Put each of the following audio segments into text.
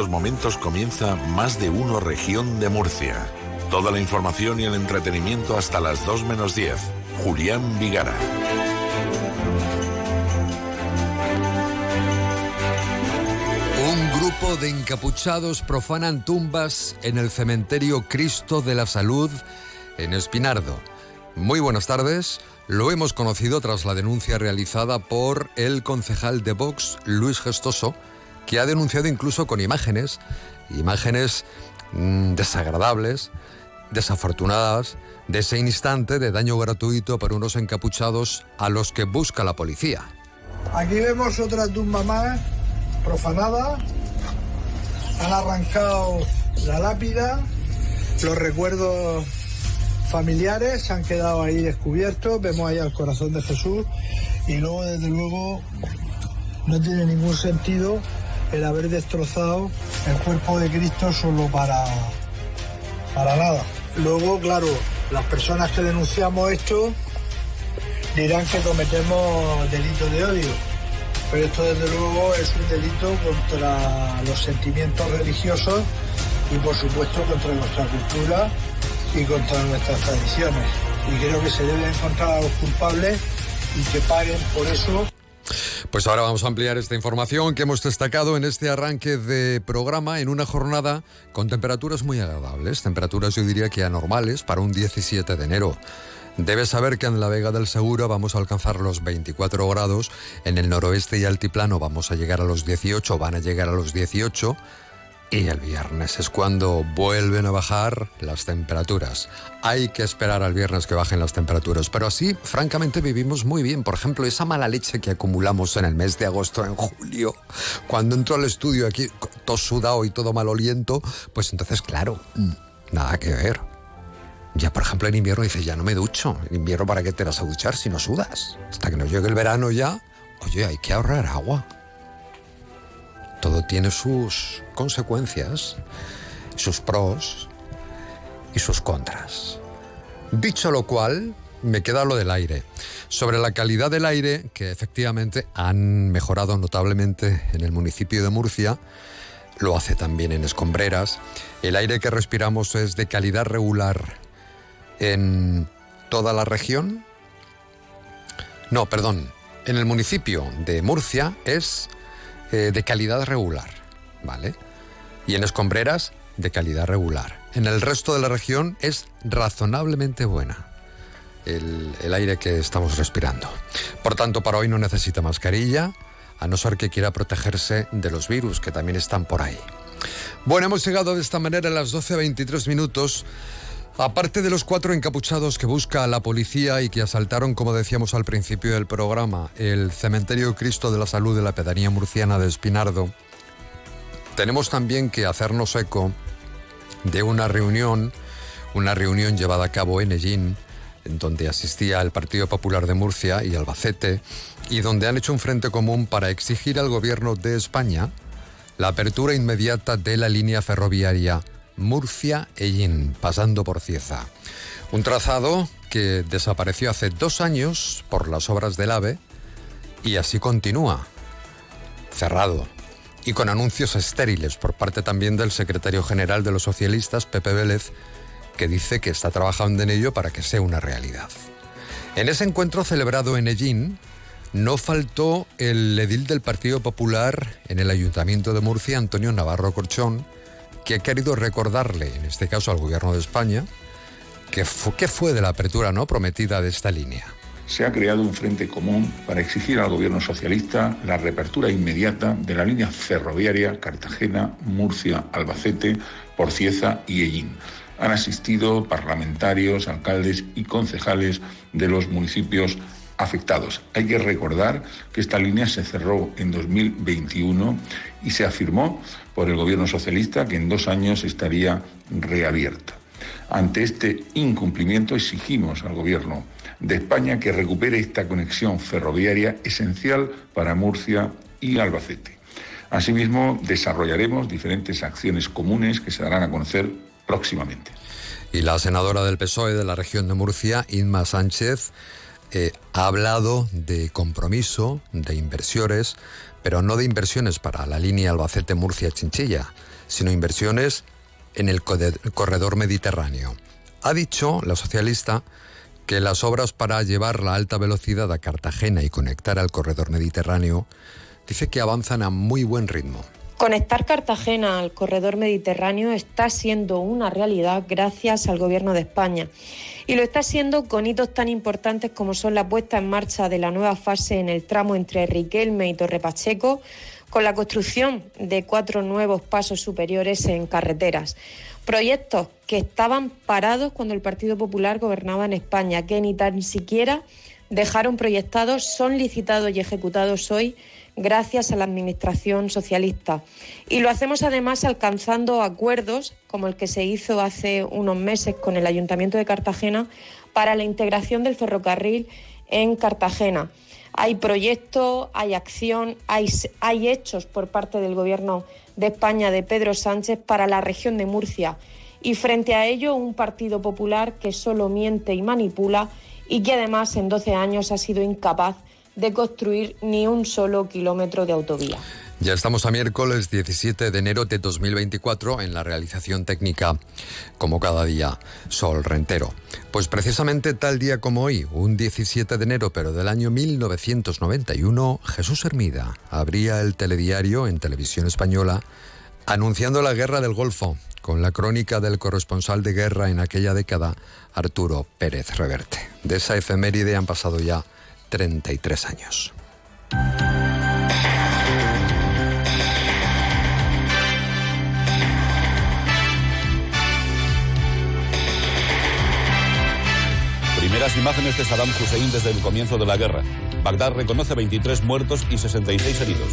Estos momentos comienza Más de Uno Región de Murcia. Toda la información y el entretenimiento hasta las 2 menos 10. Julián Vigara. Un grupo de encapuchados profanan tumbas en el cementerio Cristo de la Salud en Espinardo. Muy buenas tardes. Lo hemos conocido tras la denuncia realizada por el concejal de Vox, Luis Gestoso, que ha denunciado incluso con imágenes, imágenes mm, desagradables, desafortunadas, de ese instante de daño gratuito para unos encapuchados a los que busca la policía. Aquí vemos otra tumba más profanada. Han arrancado la lápida, los recuerdos familiares se han quedado ahí descubiertos. Vemos ahí al corazón de Jesús y luego, desde luego, no tiene ningún sentido el haber destrozado el cuerpo de Cristo solo para, para nada. Luego, claro, las personas que denunciamos esto dirán que cometemos delito de odio, pero esto desde luego es un delito contra los sentimientos religiosos y por supuesto contra nuestra cultura y contra nuestras tradiciones. Y creo que se debe encontrar a los culpables y que paguen por eso pues ahora vamos a ampliar esta información que hemos destacado en este arranque de programa en una jornada con temperaturas muy agradables, temperaturas yo diría que anormales para un 17 de enero. Debes saber que en la Vega del Segura vamos a alcanzar los 24 grados, en el noroeste y altiplano vamos a llegar a los 18, van a llegar a los 18 y el viernes es cuando vuelven a bajar las temperaturas. Hay que esperar al viernes que bajen las temperaturas, pero así, francamente, vivimos muy bien. Por ejemplo, esa mala leche que acumulamos en el mes de agosto, en julio, cuando entro al estudio aquí todo sudado y todo maloliento, pues entonces, claro, mm, nada que ver. Ya, por ejemplo, en invierno dices, ya no me ducho. En invierno, ¿para qué te vas a duchar si no sudas? Hasta que nos llegue el verano ya, oye, hay que ahorrar agua todo tiene sus consecuencias, sus pros y sus contras. Dicho lo cual, me queda lo del aire. Sobre la calidad del aire, que efectivamente han mejorado notablemente en el municipio de Murcia, lo hace también en Escombreras. El aire que respiramos es de calidad regular en toda la región. No, perdón. En el municipio de Murcia es eh, de calidad regular, ¿vale? Y en escombreras, de calidad regular. En el resto de la región es razonablemente buena el, el aire que estamos respirando. Por tanto, para hoy no necesita mascarilla, a no ser que quiera protegerse de los virus que también están por ahí. Bueno, hemos llegado de esta manera a las 12.23 minutos. Aparte de los cuatro encapuchados que busca la policía y que asaltaron, como decíamos al principio del programa, el cementerio Cristo de la Salud de la pedanía murciana de Espinardo, tenemos también que hacernos eco de una reunión, una reunión llevada a cabo en Ellín, en donde asistía el Partido Popular de Murcia y Albacete, y donde han hecho un frente común para exigir al gobierno de España la apertura inmediata de la línea ferroviaria Murcia-Ellín, pasando por Cieza. Un trazado que desapareció hace dos años por las obras del AVE y así continúa, cerrado y con anuncios estériles por parte también del secretario general de los socialistas, Pepe Vélez, que dice que está trabajando en ello para que sea una realidad. En ese encuentro celebrado en Ellín, no faltó el edil del Partido Popular en el Ayuntamiento de Murcia, Antonio Navarro Corchón, que ha querido recordarle, en este caso al Gobierno de España, qué fue de la apertura no prometida de esta línea. Se ha creado un frente común para exigir al gobierno socialista la reapertura inmediata de la línea ferroviaria Cartagena, Murcia, Albacete, Porcieza y Ellín. Han asistido parlamentarios, alcaldes y concejales de los municipios afectados. Hay que recordar que esta línea se cerró en 2021 y se afirmó por el gobierno socialista que en dos años estaría reabierta. Ante este incumplimiento exigimos al gobierno de España que recupere esta conexión ferroviaria esencial para Murcia y Albacete. Asimismo, desarrollaremos diferentes acciones comunes que se darán a conocer próximamente. Y la senadora del PSOE de la región de Murcia, Inma Sánchez, eh, ha hablado de compromiso, de inversiones, pero no de inversiones para la línea Albacete-Murcia-Chinchilla, sino inversiones en el corredor mediterráneo. Ha dicho la socialista que las obras para llevar la alta velocidad a Cartagena y conectar al corredor mediterráneo dice que avanzan a muy buen ritmo. Conectar Cartagena al corredor mediterráneo está siendo una realidad gracias al Gobierno de España y lo está siendo con hitos tan importantes como son la puesta en marcha de la nueva fase en el tramo entre Riquelme y Torre Pacheco, con la construcción de cuatro nuevos pasos superiores en carreteras. Proyectos que estaban parados cuando el Partido Popular gobernaba en España, que ni tan siquiera dejaron proyectados, son licitados y ejecutados hoy gracias a la Administración socialista. Y lo hacemos además alcanzando acuerdos, como el que se hizo hace unos meses con el Ayuntamiento de Cartagena, para la integración del ferrocarril en Cartagena. Hay proyectos, hay acción, hay, hechos por parte del Gobierno de España de Pedro Sánchez para la región de Murcia. Y frente a ello, un Partido Popular que solo miente y manipula y que además en 12 años ha sido incapaz de construir ni un solo kilómetro de autovía. Ya estamos a miércoles 17 de enero de 2024 en la realización técnica, como cada día, Sol Rentero. Pues precisamente tal día como hoy, un 17 de enero, pero del año 1991, Jesús Hermida abría el telediario en televisión española anunciando la guerra del Golfo, con la crónica del corresponsal de guerra en aquella década, Arturo Pérez Reverte. De esa efeméride han pasado ya 33 años. Primeras imágenes de Saddam Hussein desde el comienzo de la guerra. Bagdad reconoce 23 muertos y 66 heridos.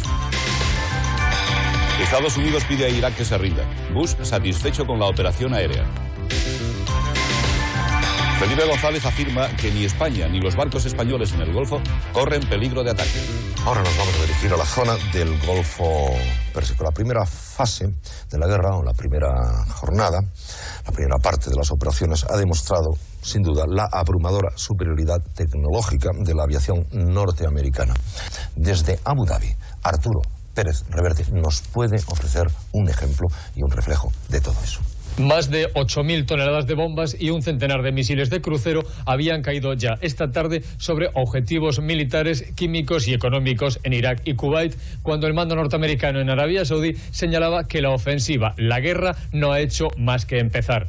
Estados Unidos pide a Irak que se rinda. Bush satisfecho con la operación aérea. Felipe González afirma que ni España ni los barcos españoles en el Golfo corren peligro de ataque. Ahora nos vamos a dirigir a la zona del Golfo Pérsico. La primera fase de la guerra, o la primera jornada, la primera parte de las operaciones, ha demostrado, sin duda, la abrumadora superioridad tecnológica de la aviación norteamericana. Desde Abu Dhabi, Arturo Pérez Reverte nos puede ofrecer un ejemplo y un reflejo de todo eso. Más de 8.000 toneladas de bombas y un centenar de misiles de crucero habían caído ya esta tarde sobre objetivos militares, químicos y económicos en Irak y Kuwait, cuando el mando norteamericano en Arabia Saudí señalaba que la ofensiva, la guerra, no ha hecho más que empezar.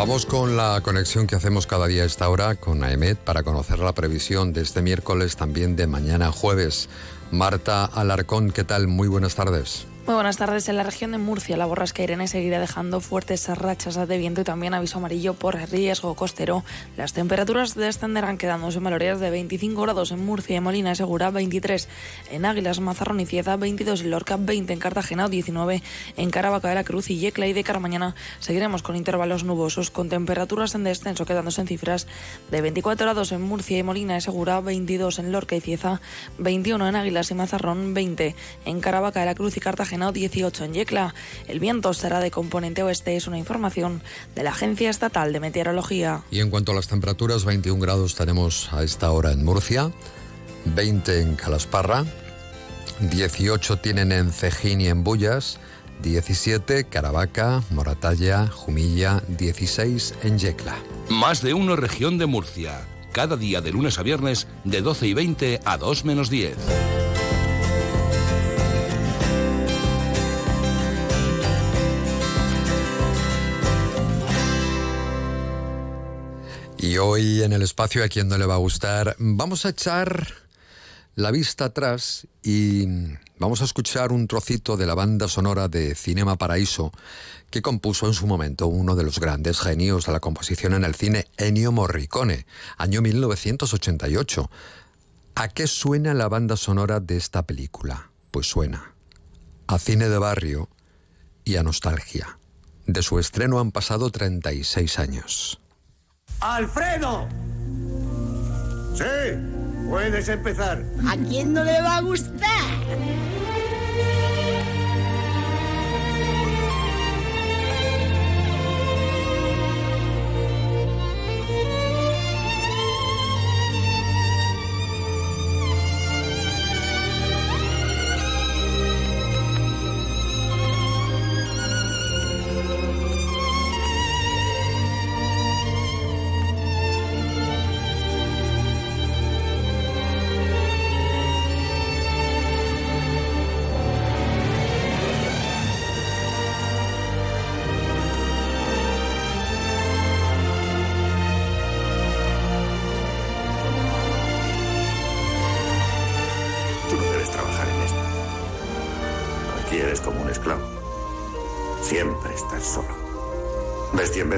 Vamos con la conexión que hacemos cada día a esta hora con AEMET para conocer la previsión de este miércoles, también de mañana jueves. Marta Alarcón, ¿qué tal? Muy buenas tardes. Muy buenas tardes. En la región de Murcia, la borrasca Irene seguirá dejando fuertes rachas de viento y también aviso amarillo por riesgo costero. Las temperaturas descenderán quedándose en valores de 25 grados en Murcia y Molina Segura, 23 en Águilas, Mazarrón y Cieza, 22 en Lorca, 20 en Cartagena, 19 en Caravaca de la Cruz y Yecla y de cara mañana seguiremos con intervalos nubosos con temperaturas en descenso quedándose en cifras de 24 grados en Murcia y Molina Segura, 22 en Lorca y Cieza, 21 en Águilas y Mazarrón, 20 en Caravaca de la Cruz y Cartagena 18 en Yecla. El viento será de componente oeste, es una información de la Agencia Estatal de Meteorología. Y en cuanto a las temperaturas, 21 grados tenemos a esta hora en Murcia, 20 en Calasparra, 18 tienen en Cejín y en Bullas, 17 Caravaca, Moratalla, Jumilla, 16 en Yecla. Más de uno región de Murcia. Cada día de lunes a viernes de 12 y 20 a 2 menos 10. Y hoy en el espacio, a quien no le va a gustar, vamos a echar la vista atrás y vamos a escuchar un trocito de la banda sonora de Cinema Paraíso que compuso en su momento uno de los grandes genios de la composición en el cine, Ennio Morricone, año 1988. ¿A qué suena la banda sonora de esta película? Pues suena a cine de barrio y a nostalgia. De su estreno han pasado 36 años. ¡Alfredo! Sí. Puedes empezar. ¿A quién no le va a gustar?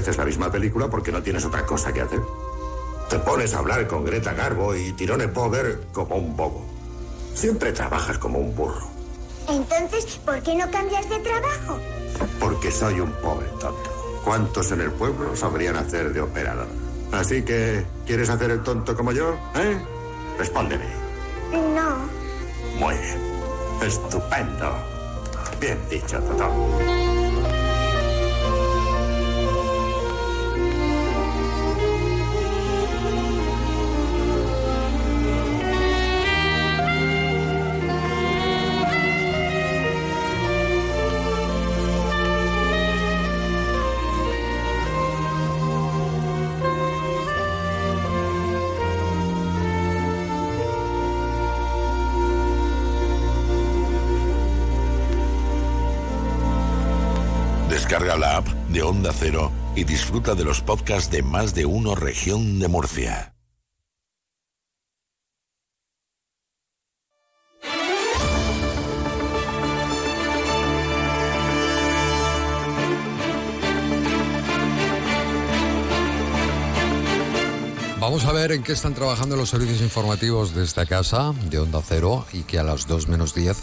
Veces la misma película porque no tienes otra cosa que hacer. Te pones a hablar con Greta Garbo y Tirone Power como un bobo. Siempre trabajas como un burro. Entonces, ¿por qué no cambias de trabajo? Porque soy un pobre tonto. ¿Cuántos en el pueblo sabrían hacer de operador? Así que, ¿quieres hacer el tonto como yo? ¿Eh? Respóndeme. No. Muy bien. Estupendo. Bien dicho, Totó. Disfruta de los podcasts de más de uno región de Murcia. Vamos a ver en qué están trabajando los servicios informativos de esta casa, de Onda Cero, y que a las 2 menos 10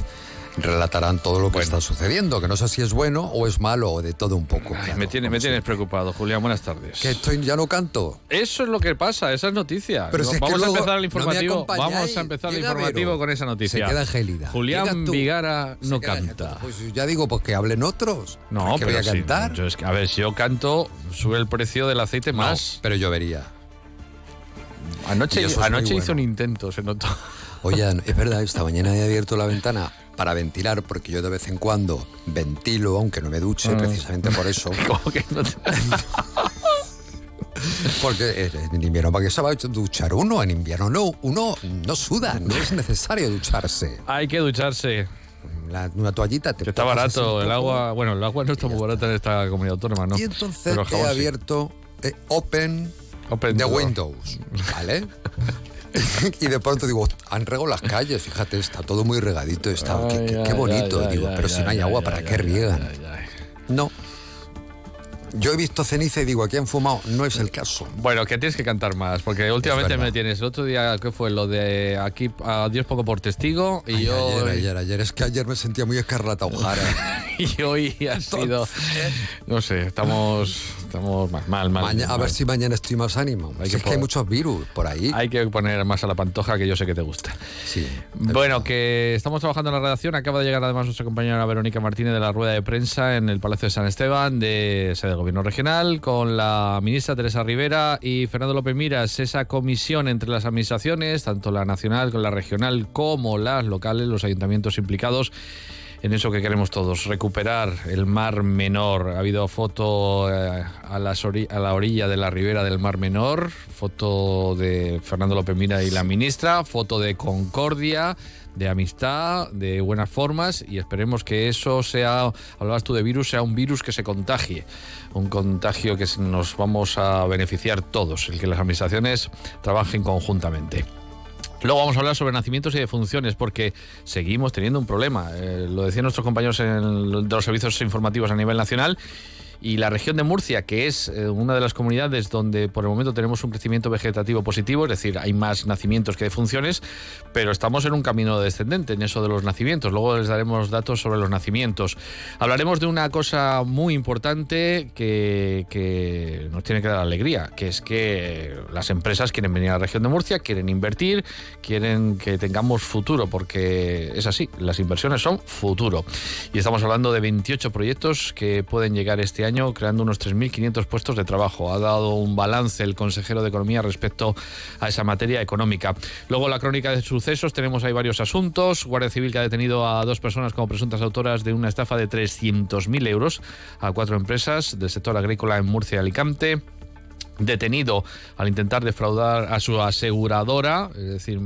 relatarán todo lo que está sucediendo, que no sé si es bueno o es malo o de todo un poco. Ay, me, tiene, me tienes preocupado, Julián. Buenas tardes. Que estoy, ya no canto. Eso es lo que pasa, esa es noticia. Pero si es que vamos a empezar el informativo. vamos a empezar el informativo con esa noticia. Se queda gélida. Julián tú. Vigara no canta. Pues ya digo, pues que hablen otros. No, pero voy a sí, cantar. yo es que, a ver, si yo canto, sube el precio del aceite No, más. pero llovería. Anoche, Y eso es anoche muy hizo un intento, se notó. Oye, es verdad, esta mañana he abierto la ventana para ventilar, porque yo de vez en cuando ventilo, aunque no me duche, Ah. precisamente por eso. Como que no te- Porque en invierno, ¿para qué se va a duchar uno? En invierno no, uno no suda, no es necesario ducharse. Hay que ducharse. La- una toallita te Que está barato el agua. Bueno, el agua no está muy barata en esta comunidad autónoma, ¿no? Y entonces he sí. abierto eh, Open, Open de. Windows, ¿vale? y de pronto digo, han regado las calles, fíjate, está todo muy regadito, está, qué, Ay, qué- ay, qué bonito. ay, digo, ay, pero ay, si no hay ay, agua, ay, ¿para ay, qué riegan? ay, ay. No. Yo he visto ceniza y digo, aquí han fumado, no es el caso. Bueno, que tienes que cantar más, porque últimamente me tienes. El otro día, ¿qué fue? Lo de aquí, adiós poco por testigo. Y Ay, yo. Ayer, ayer, ayer, es que ayer me sentía muy escarlata Ojara. Y hoy ha sido. No sé, estamos, estamos mal, mal, mal. Maña- a mal. ver si mañana estoy más ánimo. Hay Si que es que hay po- muchos virus por ahí. Hay que poner más a la pantoja, que yo sé que te gusta. Sí. Bueno, que estamos trabajando en la redacción. Acaba de llegar además nuestra compañera Verónica Martínez de la rueda de prensa en el Palacio de San Esteban de sede del Gobierno Regional con la ministra Teresa Rivera y Fernando López Miras. Esa comisión entre las administraciones, tanto la nacional como la regional como las locales, los ayuntamientos implicados. En eso que queremos todos, recuperar el Mar Menor. Ha habido foto eh, a, a la orilla de la ribera del Mar Menor, foto de Fernando López Mira y la ministra, foto de concordia, de amistad, de buenas formas y esperemos que eso sea, hablabas tú de virus, sea un virus que se contagie, un contagio que nos vamos a beneficiar todos, el que las administraciones trabajen conjuntamente. Luego vamos a hablar sobre nacimientos y defunciones, porque seguimos teniendo un problema. Eh, lo decían nuestros compañeros en de los servicios informativos a nivel nacional. Y la región de Murcia, que es eh, una de las comunidades donde por el momento tenemos un crecimiento vegetativo positivo, es decir, hay más nacimientos que defunciones, pero estamos en un camino descendente en eso de los nacimientos. Luego les daremos datos sobre los nacimientos. Hablaremos de una cosa muy importante que, que nos tiene que dar alegría, que es que las empresas quieren venir a la región de Murcia, quieren invertir, quieren que tengamos futuro, porque es así, las inversiones son futuro. Y estamos hablando de 28 proyectos que pueden llegar este año, creando unos 3.500 puestos de trabajo. Ha dado un balance el consejero de Economía respecto a esa materia económica. Luego la crónica de sucesos, tenemos ahí varios asuntos. Guardia Civil que ha detenido a dos personas como presuntas autoras de una estafa de 300.000 euros a cuatro empresas del sector agrícola en Murcia y Alicante detenido al intentar defraudar a su aseguradora, es decir,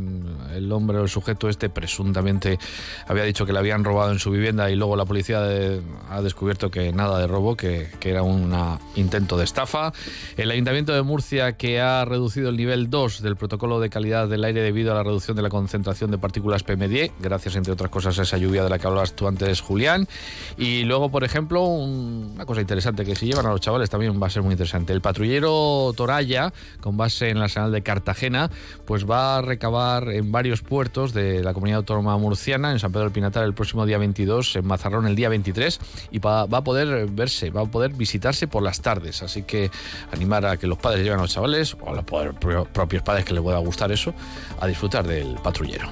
el hombre o el sujeto este presuntamente había dicho que le habían robado en su vivienda y luego la policía ha descubierto que nada de robo, que, era un intento de estafa. El Ayuntamiento de Murcia que ha reducido el nivel 2 del protocolo de calidad del aire debido a la reducción de la concentración de partículas PM10, gracias entre otras cosas a esa lluvia de la que hablabas tú antes, Julián. Y luego, por ejemplo, una cosa interesante que si llevan a los chavales también va a ser muy interesante. El patrullero Toraya, con base en la señal de Cartagena, pues va a recabar en varios puertos de la comunidad autónoma murciana, en San Pedro del Pinatar el próximo día 22, en Mazarrón el día 23, y va, a poder verse, va a poder visitarse por las tardes. Así que animar a que los padres lleven a los chavales, o a los propios padres que les pueda gustar eso, a disfrutar del patrullero.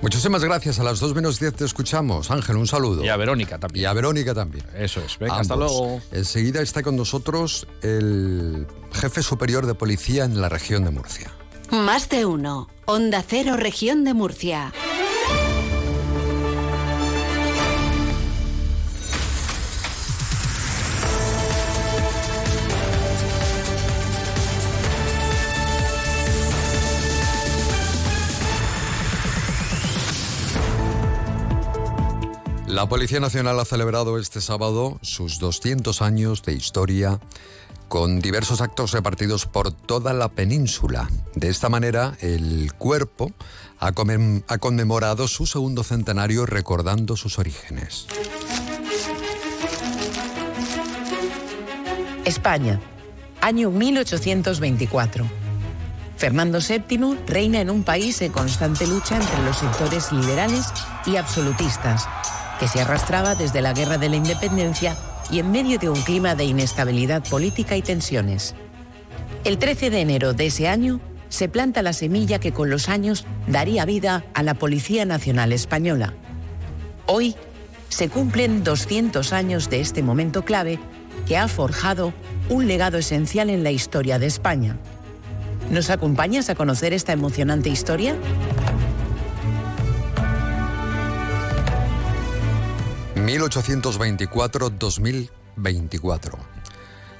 Muchísimas gracias. A las 2 menos 10 te escuchamos. Ángel, un saludo. Y a Verónica también. Y a Verónica también. Eso es. Venga, hasta luego. Enseguida está con nosotros el jefe superior de policía en la región de Murcia. Más de uno. Onda Cero, región de Murcia. La Policía Nacional ha celebrado este sábado sus 200 años de historia con diversos actos repartidos por toda la península. De esta manera, el cuerpo ha, conmemorado su segundo centenario recordando sus orígenes. España, año 1824. Fernando VII reina en un país en constante lucha entre los sectores liberales y absolutistas, que se arrastraba desde la Guerra de la Independencia y en medio de un clima de inestabilidad política y tensiones. El 13 de enero de ese año se planta la semilla que con los años daría vida a la Policía Nacional Española. Hoy se cumplen 200 años de este momento clave que ha forjado un legado esencial en la historia de España. ¿Nos acompañas a conocer esta emocionante historia? 1824-2024.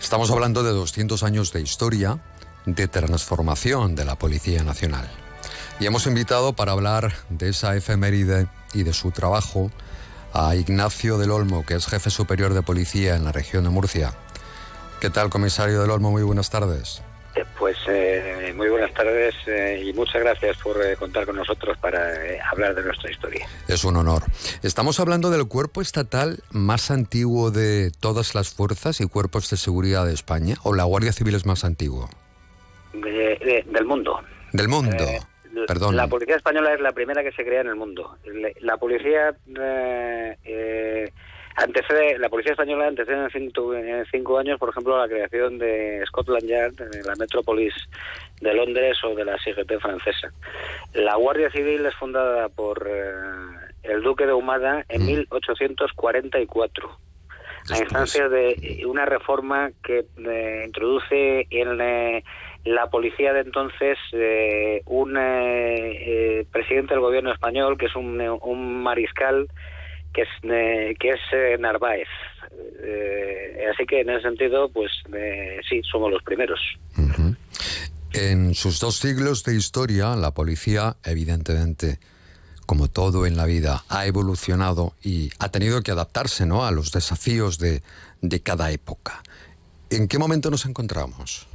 Estamos hablando de 200 años de historia, de transformación de la Policía Nacional. Y hemos invitado para hablar de esa efeméride y de su trabajo a Ignacio del Olmo, que es jefe superior de policía en la región de Murcia. ¿Qué tal, comisario del Olmo? Muy buenas tardes. Eh, pues eh, muy buenas tardes eh, y muchas gracias por contar con nosotros para hablar de nuestra historia. Es un honor. Estamos hablando del cuerpo estatal más antiguo de todas las fuerzas y cuerpos de seguridad de España, o la Guardia Civil es más antiguo. del mundo. Del mundo. Perdón. La policía española es la primera que se crea en el mundo. La policía Antecede, la policía española antecede en cinco, años, por ejemplo, la creación de Scotland Yard, de la Metrópolis de Londres o de la CGT francesa. La Guardia Civil es fundada por eh, el Duque de Humada en 1844 mm. a instancias de una reforma que eh, introduce en eh, la policía de entonces un presidente del gobierno español que es un, un mariscal que es, eh, que es eh, Narváez. Eh, así que en ese sentido, pues sí, somos los primeros. En sus dos siglos de historia, la policía, evidentemente, como todo en la vida, ha evolucionado y ha tenido que adaptarse ¿no? a los desafíos de, de cada época. ¿En qué momento nos encontramos?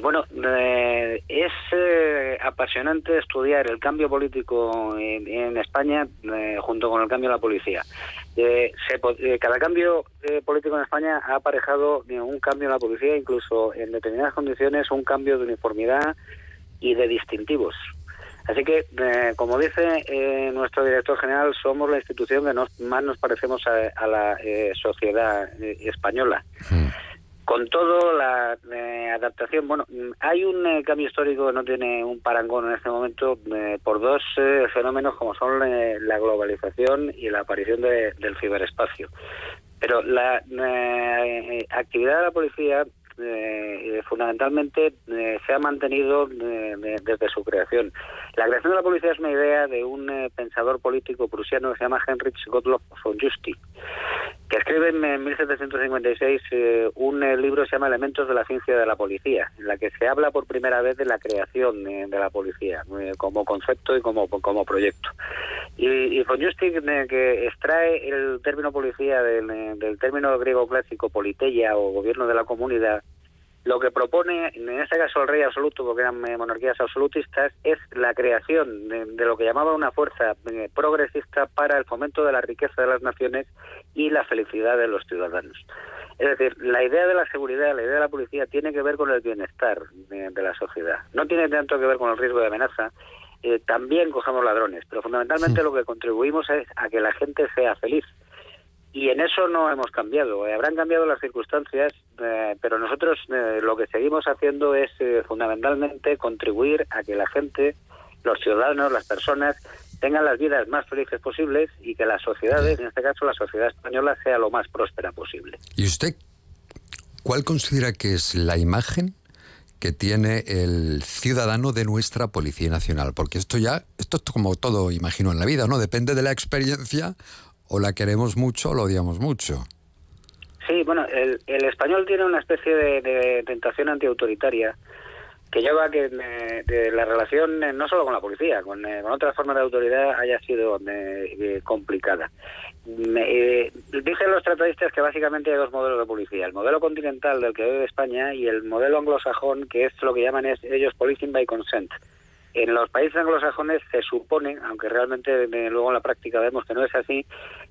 Bueno, eh, es eh, apasionante estudiar el cambio político en, España eh, junto con el cambio de la policía. Eh, se, eh, cada cambio eh, político en España ha aparejado un cambio en la policía, incluso en determinadas condiciones un cambio de uniformidad y de distintivos. Así que, como dice nuestro director general, somos la institución que más nos parecemos a, la sociedad española. Hmm. Con todo, la eh, adaptación, bueno, hay un eh, cambio histórico que no tiene un parangón en este momento eh, por dos fenómenos como son la globalización y la aparición del ciberespacio. Pero la actividad de la policía fundamentalmente se ha mantenido desde su creación. La creación de la policía es una idea de un pensador político prusiano que se llama Heinrich Gottlob von Justi que escribe en 1756 eh, un eh, libro que se llama Elementos de la ciencia de la policía, en la que se habla por primera vez de la creación eh, de la policía como concepto y como, como proyecto. Y, y von que extrae el término policía del, del término griego clásico politeia o gobierno de la comunidad, lo que propone, en este caso el rey absoluto, porque eran eh, monarquías absolutistas, es la creación de, lo que llamaba una fuerza eh, progresista para el fomento de la riqueza de las naciones y la felicidad de los ciudadanos. Es decir, la idea de la seguridad, la idea de la policía tiene que ver con el bienestar de, la sociedad. No tiene tanto que ver con el riesgo de amenaza. Eh, también cogemos ladrones, pero fundamentalmente lo que contribuimos es a que la gente sea feliz y en eso no hemos cambiado. Eh, habrán cambiado las circunstancias, eh, pero nosotros eh, lo que seguimos haciendo es fundamentalmente contribuir a que la gente, los ciudadanos, las personas, tengan las vidas más felices posibles y que las sociedades, en este caso la sociedad española, sea lo más próspera posible. ¿Y usted cuál considera que es la imagen que tiene el ciudadano de nuestra Policía Nacional? Porque esto ya, esto es como todo, imagino, en la vida, ¿no? Depende de la experiencia o la queremos mucho o la odiamos mucho. Sí, bueno, el, español tiene una especie de, tentación antiautoritaria que lleva a que de, la relación eh, no solo con la policía, con, eh, con otras formas de autoridad haya sido eh, complicada. dicen los tratadistas que básicamente hay dos modelos de policía, el modelo continental del que vive España y el modelo anglosajón que es lo que llaman es, ellos policing by consent, en los países anglosajones se supone, aunque realmente luego en la práctica vemos que no es así,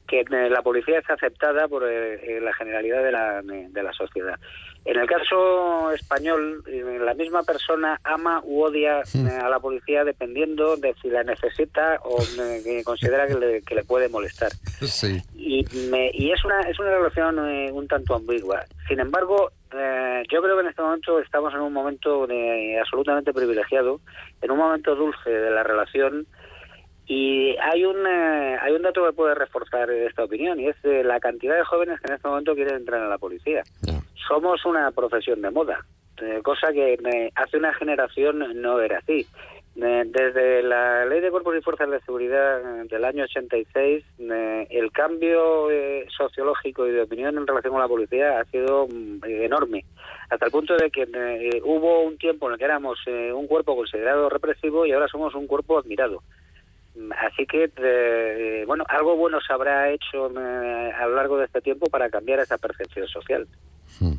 que eh, la policía es aceptada por eh, eh, la generalidad de la, de la sociedad. En el caso español, la misma persona ama u odia a la policía dependiendo de si la necesita o considera que le, que le, puede molestar. Sí. Y, y es, una, es una relación un tanto ambigua. Sin embargo, eh, yo creo que en este momento estamos en un momento de, absolutamente privilegiado, en un momento dulce de la relación y hay un eh, hay un dato que puede reforzar esta opinión y es la cantidad de jóvenes que en este momento quieren entrar en la policía. Somos una profesión de moda, eh, cosa que hace una generación no era así. Eh, desde la Ley de Cuerpos y Fuerzas de Seguridad eh, del año 86, eh, el cambio sociológico y de opinión en relación con la policía ha sido mm, enorme, hasta el punto de que hubo un tiempo en el que éramos un cuerpo considerado represivo y ahora somos un cuerpo admirado. Mm, así que, bueno, algo bueno se habrá hecho a lo largo de este tiempo para cambiar esa percepción social. Hmm.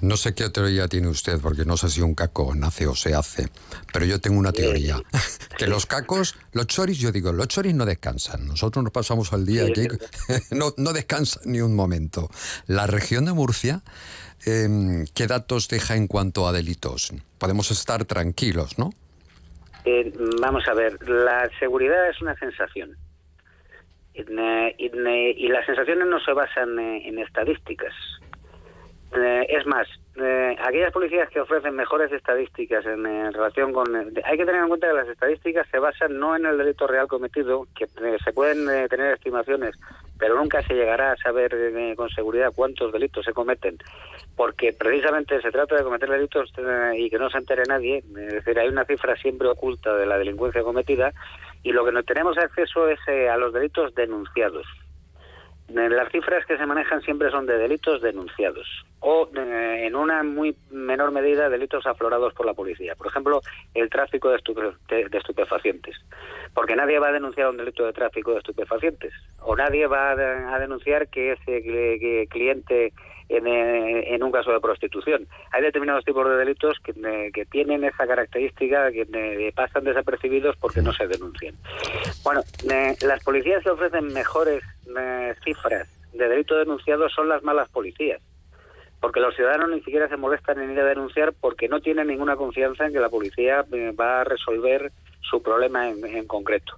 No sé qué teoría tiene usted, porque no sé si un caco nace o se hace, pero yo tengo una teoría. que los cacos, los choris, yo digo, los choris no descansan. Nosotros nos pasamos al día aquí, no, no descansan ni un momento. La región de Murcia, em, ¿qué datos deja en cuanto a delitos? Podemos estar tranquilos, ¿no? Eh, vamos a ver, la seguridad es una sensación. Y, las sensaciones no se basan en estadísticas eh, es más, eh, aquellas policías que ofrecen mejores estadísticas en, relación con... hay que tener en cuenta que las estadísticas se basan no en el delito real cometido, que eh, se pueden tener estimaciones, pero nunca se llegará a saber con seguridad cuántos delitos se cometen, porque precisamente se trata de cometer delitos y que no se entere nadie, es decir, hay una cifra siempre oculta de la delincuencia cometida, y lo que no tenemos acceso es a los delitos denunciados. Eh, Las cifras que se manejan siempre son de delitos denunciados o eh, en una muy menor medida delitos aflorados por la policía. Por ejemplo, el tráfico de, estupe- de- estupefacientes. Porque nadie va a denunciar un delito de tráfico de estupefacientes. O nadie va a, de- a denunciar que ese cliente en, eh, en un caso de prostitución. Hay determinados tipos de delitos que, eh, que tienen esa característica que pasan desapercibidos porque no se denuncian. Bueno, las policías que ofrecen mejores cifras de delito denunciado son las malas policías. Porque los ciudadanos ni siquiera se molestan en ir a denunciar porque no tienen ninguna confianza en que la policía eh, va a resolver su problema en, en concreto.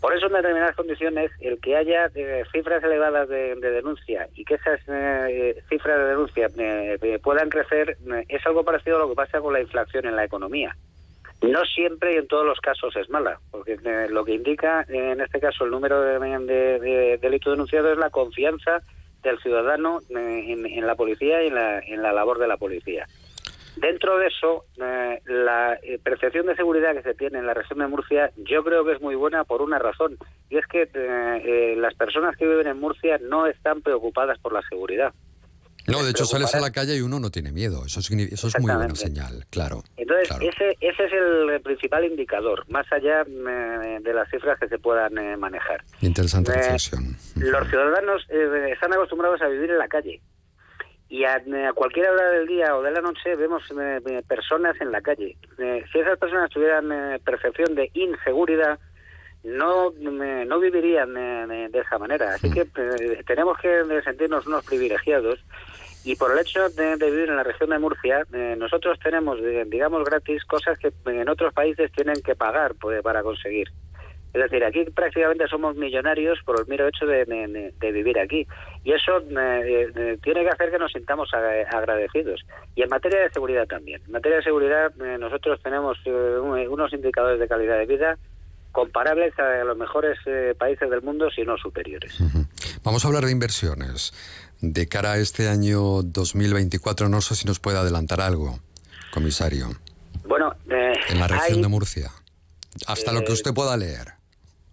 Por eso, en determinadas condiciones, el que haya eh, cifras elevadas de, de denuncia y que esas eh, cifras de denuncia eh, puedan crecer es algo parecido a lo que pasa con la inflación en la economía. No siempre y en todos los casos es mala, porque lo que indica en este caso el número de- de delitos denunciados es la confianza del ciudadano en, en la policía y en la, en la labor de la policía. Dentro de eso, eh, la eh, percepción de seguridad que se tiene en la región de Murcia yo creo que es muy buena por una razón, y es que eh, eh, las personas que viven en Murcia no están preocupadas por la seguridad. No, de hecho sales a la calle y uno no tiene miedo. Eso, es muy buena señal, claro. Entonces, ese, ese es el principal indicador, más allá eh, de las cifras que se puean eh, manejar. Interesante Eh, reflexión. Los ciudadanos eh, están acostumbrados a vivir en la calle. Y a, a cualquier hora del día o de la noche vemos personas en la calle. Eh, si esas personas tuvieran percepción de inseguridad, no, no vivirían de esa manera. Así que eh, tenemos que sentirnos unos privilegiados. Y por el hecho de, de vivir en la región de Murcia, eh, nosotros tenemos, eh, digamos, gratis cosas que en otros países tienen que pagar pues, para conseguir. Es decir, aquí prácticamente somos millonarios por el mero hecho de, de- de vivir aquí. Y eso eh, eh, tiene que hacer que nos sintamos agra- agradecidos. Y en materia de seguridad también. En materia de seguridad eh, nosotros tenemos eh, un- unos indicadores de calidad de vida comparables a los mejores eh, países del mundo, si no superiores. Vamos a hablar de inversiones. De cara a este año 2024, no sé si nos puede adelantar algo, comisario, Bueno, eh, en la región hay- de Murcia. Hasta lo que Eh, usted pueda leer.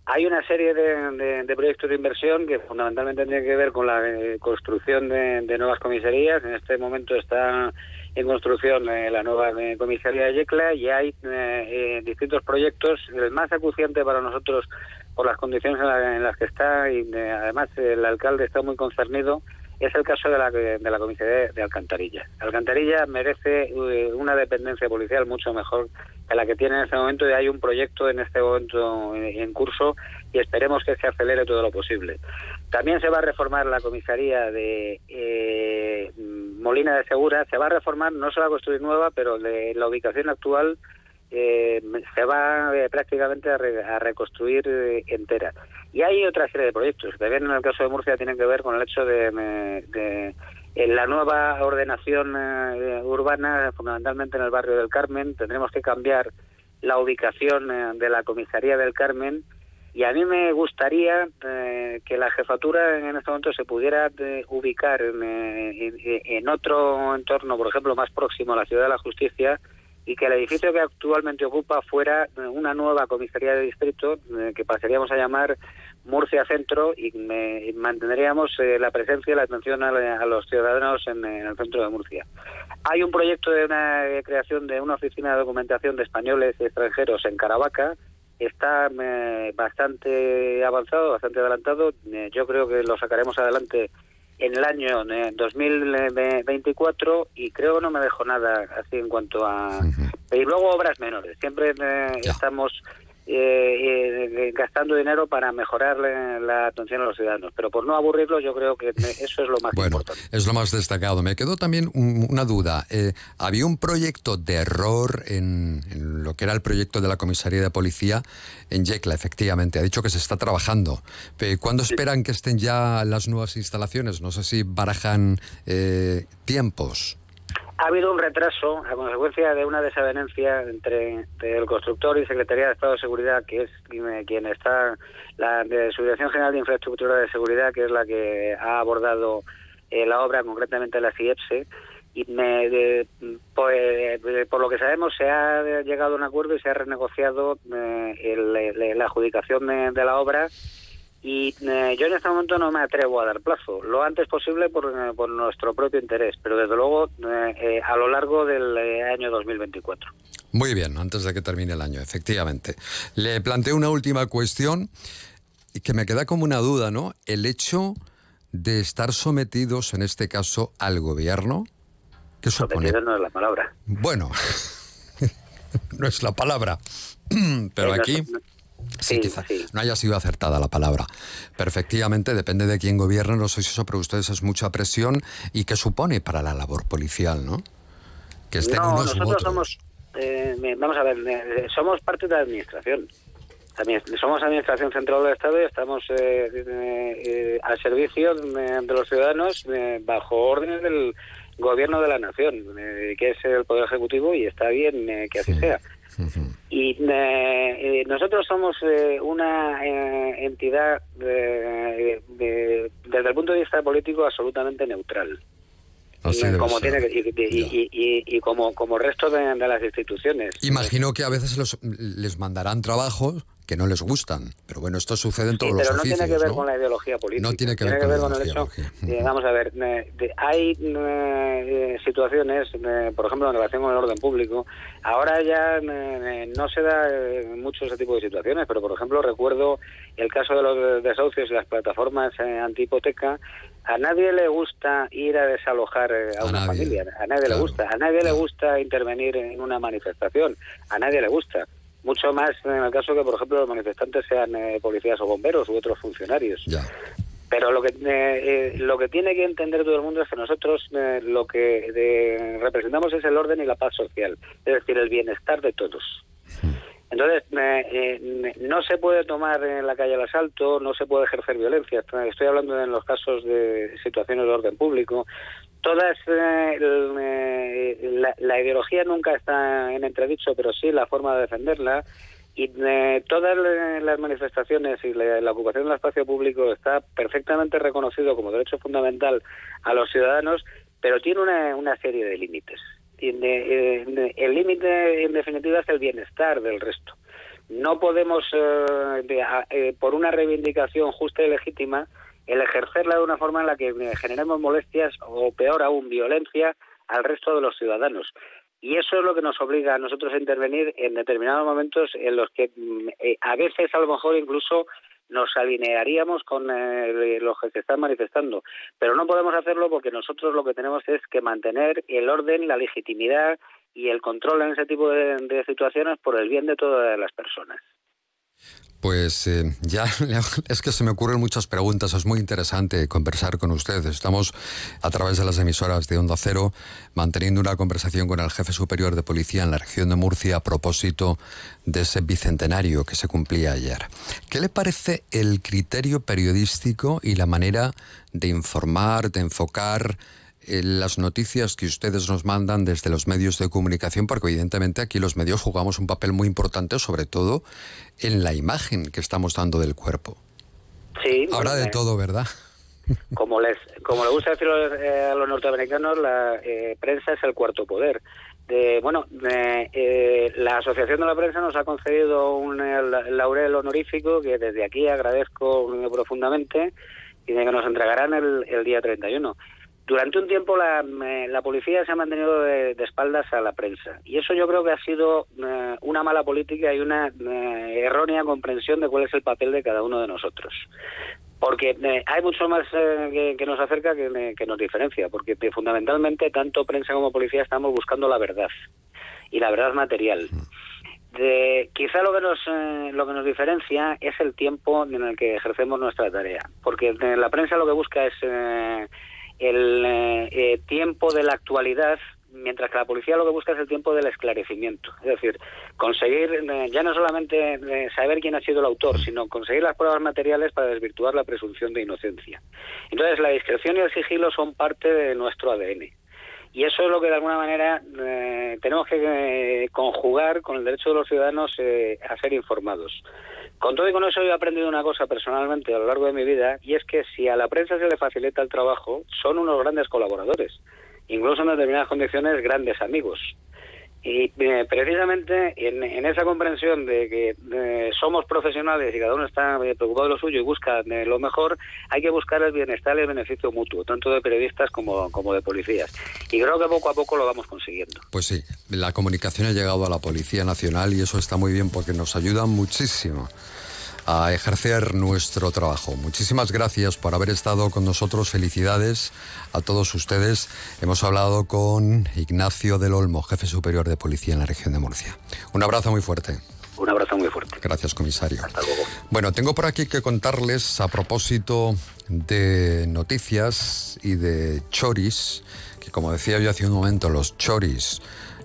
Hay una serie de, de- de proyectos de inversión que fundamentalmente tienen que ver con la eh, construcción de, de nuevas comisarías. En este momento está en construcción la nueva comisaría de Yecla y hay distintos proyectos. El más acuciante para nosotros por las condiciones en, la- en las que está y además el alcalde está muy concernido es el caso de la, de la comisaría de Alcantarilla. Alcantarilla merece eh, una dependencia policial mucho mejor que la que tiene en este momento y hay un proyecto en este momento en, curso y esperemos que se acelere todo lo posible. También se va a reformar la comisaría de eh, Molina de Segura, se va a reformar, no se va a construir nueva, pero de la ubicación actual eh, se va eh, prácticamente a, re- a reconstruir eh, entera. Y hay otra serie de proyectos. Que también en el caso de Murcia tienen que ver con el hecho de, de- en la nueva ordenación eh, urbana, fundamentalmente en el barrio del Carmen, tendremos que cambiar la ubicación eh, de la comisaría del Carmen. Y a mí me gustaría eh, que la jefatura en este momento se pudiera eh, ubicar en, eh, en- en otro entorno, por ejemplo, más próximo a la Ciudad de la Justicia, y que el edificio que actualmente ocupa fuera eh, una nueva comisaría de distrito eh, que pasaríamos a llamar Murcia Centro y me- mantendríamos eh, la presencia y la atención a, a los ciudadanos en, el centro de Murcia. Hay un proyecto de una eh, creación de una oficina de documentación de españoles extranjeros en Caravaca. Está eh, bastante avanzado, bastante adelantado. Eh, yo creo que lo sacaremos adelante en el año eh, 2024 y creo que no me dejo nada así en cuanto a... Y luego obras menores. Siempre eh, estamos eh, eh, gastando dinero para mejorar la, la atención a los ciudadanos. Pero por no aburrirlos, yo creo que eso es lo más Bueno, importante. es lo más destacado. Me quedó también un- una duda. Eh, había un proyecto de error en, en lo que era el proyecto de la comisaría de policía en Yecla, efectivamente. Ha dicho que se está trabajando. Eh, ¿Cuándo esperan que estén ya las nuevas instalaciones? No sé si barajan eh, tiempos. Ha habido un retraso a consecuencia de una desavenencia entre, el constructor y Secretaría de Estado de Seguridad, que es quien, está, la de su Dirección General de Infraestructura de Seguridad, que es la que ha abordado eh, la obra, concretamente la CIEPSE. Y me, de- pues, por lo que sabemos, se ha llegado a un acuerdo y se ha renegociado eh, el- la adjudicación de la obra. Y eh, yo en este momento no me atrevo a dar plazo, lo antes posible por, eh, por nuestro propio interés, pero desde luego eh, eh, a lo largo del año 2024. Muy bien, antes de que termine el año, efectivamente. Le planteo una última cuestión que me queda como una duda, ¿no? El hecho de estar sometidos, en este caso, al gobierno, ¿qué supone? Sometido no es la palabra. Bueno, no es la palabra, pero no- aquí no- sí, sí, quizá sí. no haya sido acertada la palabra. Pero efectivamente depende de quién gobierne, no sé si eso para ustedes es mucha presión y qué supone para la labor policial, ¿no? Que estén no, unos nosotros otros. somos, eh, vamos a ver, eh, somos parte de la administración. También somos Administración Central del Estado y estamos eh, eh, eh, al servicio de, de los ciudadanos bajo órdenes del Gobierno de la Nación, que es el Poder Ejecutivo y está bien que así sea. Y eh, eh, nosotros somos eh, una eh, entidad eh, de- desde el punto de vista político absolutamente neutral. Así como ser. tiene que- y, y- como como resto de, de las instituciones. Imagino que a veces los- les mandarán trabajos que no les gustan, pero bueno, esto sucede en todos pero los no oficios, tiene que ver ¿no? con la ideología política. No tiene que ver con la el hecho. vamos a ver, de- hay eh, situaciones, eh, por ejemplo, en relación con el orden público. Ahora ya eh, no se da mucho ese tipo de situaciones, pero por ejemplo recuerdo el caso de los desahucios y las plataformas eh, antihipoteca. A nadie le gusta ir a desalojar eh, a, una familia, a nadie le gusta, a nadie le gusta intervenir en una manifestación, a nadie le gusta. Mucho más en el caso que, por ejemplo, los manifestantes sean eh, policías o bomberos u otros funcionarios. Pero lo que eh, eh, lo que tiene que entender todo el mundo es que nosotros eh, lo que representamos es el orden y la paz social, es decir, el bienestar de todos. Entonces, eh, eh, no se puede tomar en la calle el asalto, no se puede ejercer violencia. Estoy hablando en los casos de situaciones de orden público. Todas, eh, eh, la, ideología nunca está en entredicho, pero sí la forma de defenderla. Y eh, todas las manifestaciones y la, ocupación del espacio público está perfectamente reconocido como derecho fundamental a los ciudadanos, pero tiene una serie de límites. Tiene, eh, el límite, en definitiva, es el bienestar del resto. No podemos, eh, eh, por una reivindicación justa y legítima, el ejercerla de una forma en la que generemos molestias o, peor aún, violencia al resto de los ciudadanos. Y eso es lo que nos obliga a nosotros a intervenir en determinados momentos en los que mm, eh, a veces a lo mejor incluso nos alinearíamos con eh, los que se están manifestando. Pero no podemos hacerlo porque nosotros lo que tenemos es que mantener el orden, la legitimidad y el control en ese tipo de, de situaciones por el bien de todas las personas. Pues eh, ya es que se me ocurren muchas preguntas, es muy interesante conversar con ustedes. Estamos a través de las emisoras de Onda Cero manteniendo una conversación con el jefe superior de policía en la región de Murcia a propósito de ese bicentenario que se cumplía ayer. ¿Qué le parece el criterio periodístico y la manera de informar, de enfocar las noticias que ustedes nos mandan desde los medios de comunicación, porque evidentemente aquí los medios jugamos un papel muy importante, sobre todo en la imagen que estamos dando del cuerpo. Sí, Habrá bueno, de eh, todo, ¿verdad? Como les, como le gusta decir eh, a los norteamericanos, la eh, prensa es el cuarto poder. De, bueno, eh, eh, la Asociación de la Prensa nos ha concedido un eh, la- laurel honorífico que desde aquí agradezco eh, profundamente y de que nos entregarán el, el día 31. Durante un tiempo la, la policía se ha mantenido de, de espaldas a la prensa. Y eso yo creo que ha sido eh, una mala política y una eh, errónea comprensión de cuál es el papel de cada uno de nosotros. Porque eh, hay mucho más eh, que, que nos acerca que, que nos diferencia, porque fundamentalmente tanto prensa como policía estamos buscando la verdad. Y la verdad material. De, quizá lo que nos eh, lo que nos diferencia es el tiempo en el que ejercemos nuestra tarea, porque la prensa lo que busca es eh, el eh, eh, tiempo de la actualidad mientras que la policía lo que busca es el tiempo del esclarecimiento. Es decir, conseguir eh, ya no solamente eh, saber quién ha sido el autor, sino conseguir las pruebas materiales para desvirtuar la presunción de inocencia. Entonces, la discreción y el sigilo son parte de nuestro ADN. Y eso es lo que de alguna manera tenemos que conjugar con el derecho de los ciudadanos a ser informados. Con todo y con eso yo he aprendido una cosa personalmente a lo largo de mi vida y es que si a la prensa se le facilita el trabajo, son unos grandes colaboradores, incluso en determinadas condiciones grandes amigos. Y eh, precisamente en, esa comprensión de que eh, somos profesionales y cada uno está eh, preocupado de lo suyo y busca lo mejor, hay que buscar el bienestar y el beneficio mutuo, tanto de periodistas como, como de policías. Y creo que poco a poco lo vamos consiguiendo. Pues sí, la comunicación ha llegado a la Policía Nacional y eso está muy bien porque nos ayuda muchísimo a ejercer nuestro trabajo. Muchísimas gracias por haber estado con nosotros. Felicidades a todos ustedes. Hemos hablado con Ignacio del Olmo, jefe superior de policía en la región de Murcia. Un abrazo muy fuerte. Un abrazo muy fuerte. Gracias, comisario. Hasta luego. Bueno, tengo por aquí que contarles a propósito de noticias y de choris, que como decía yo hace un momento, los choris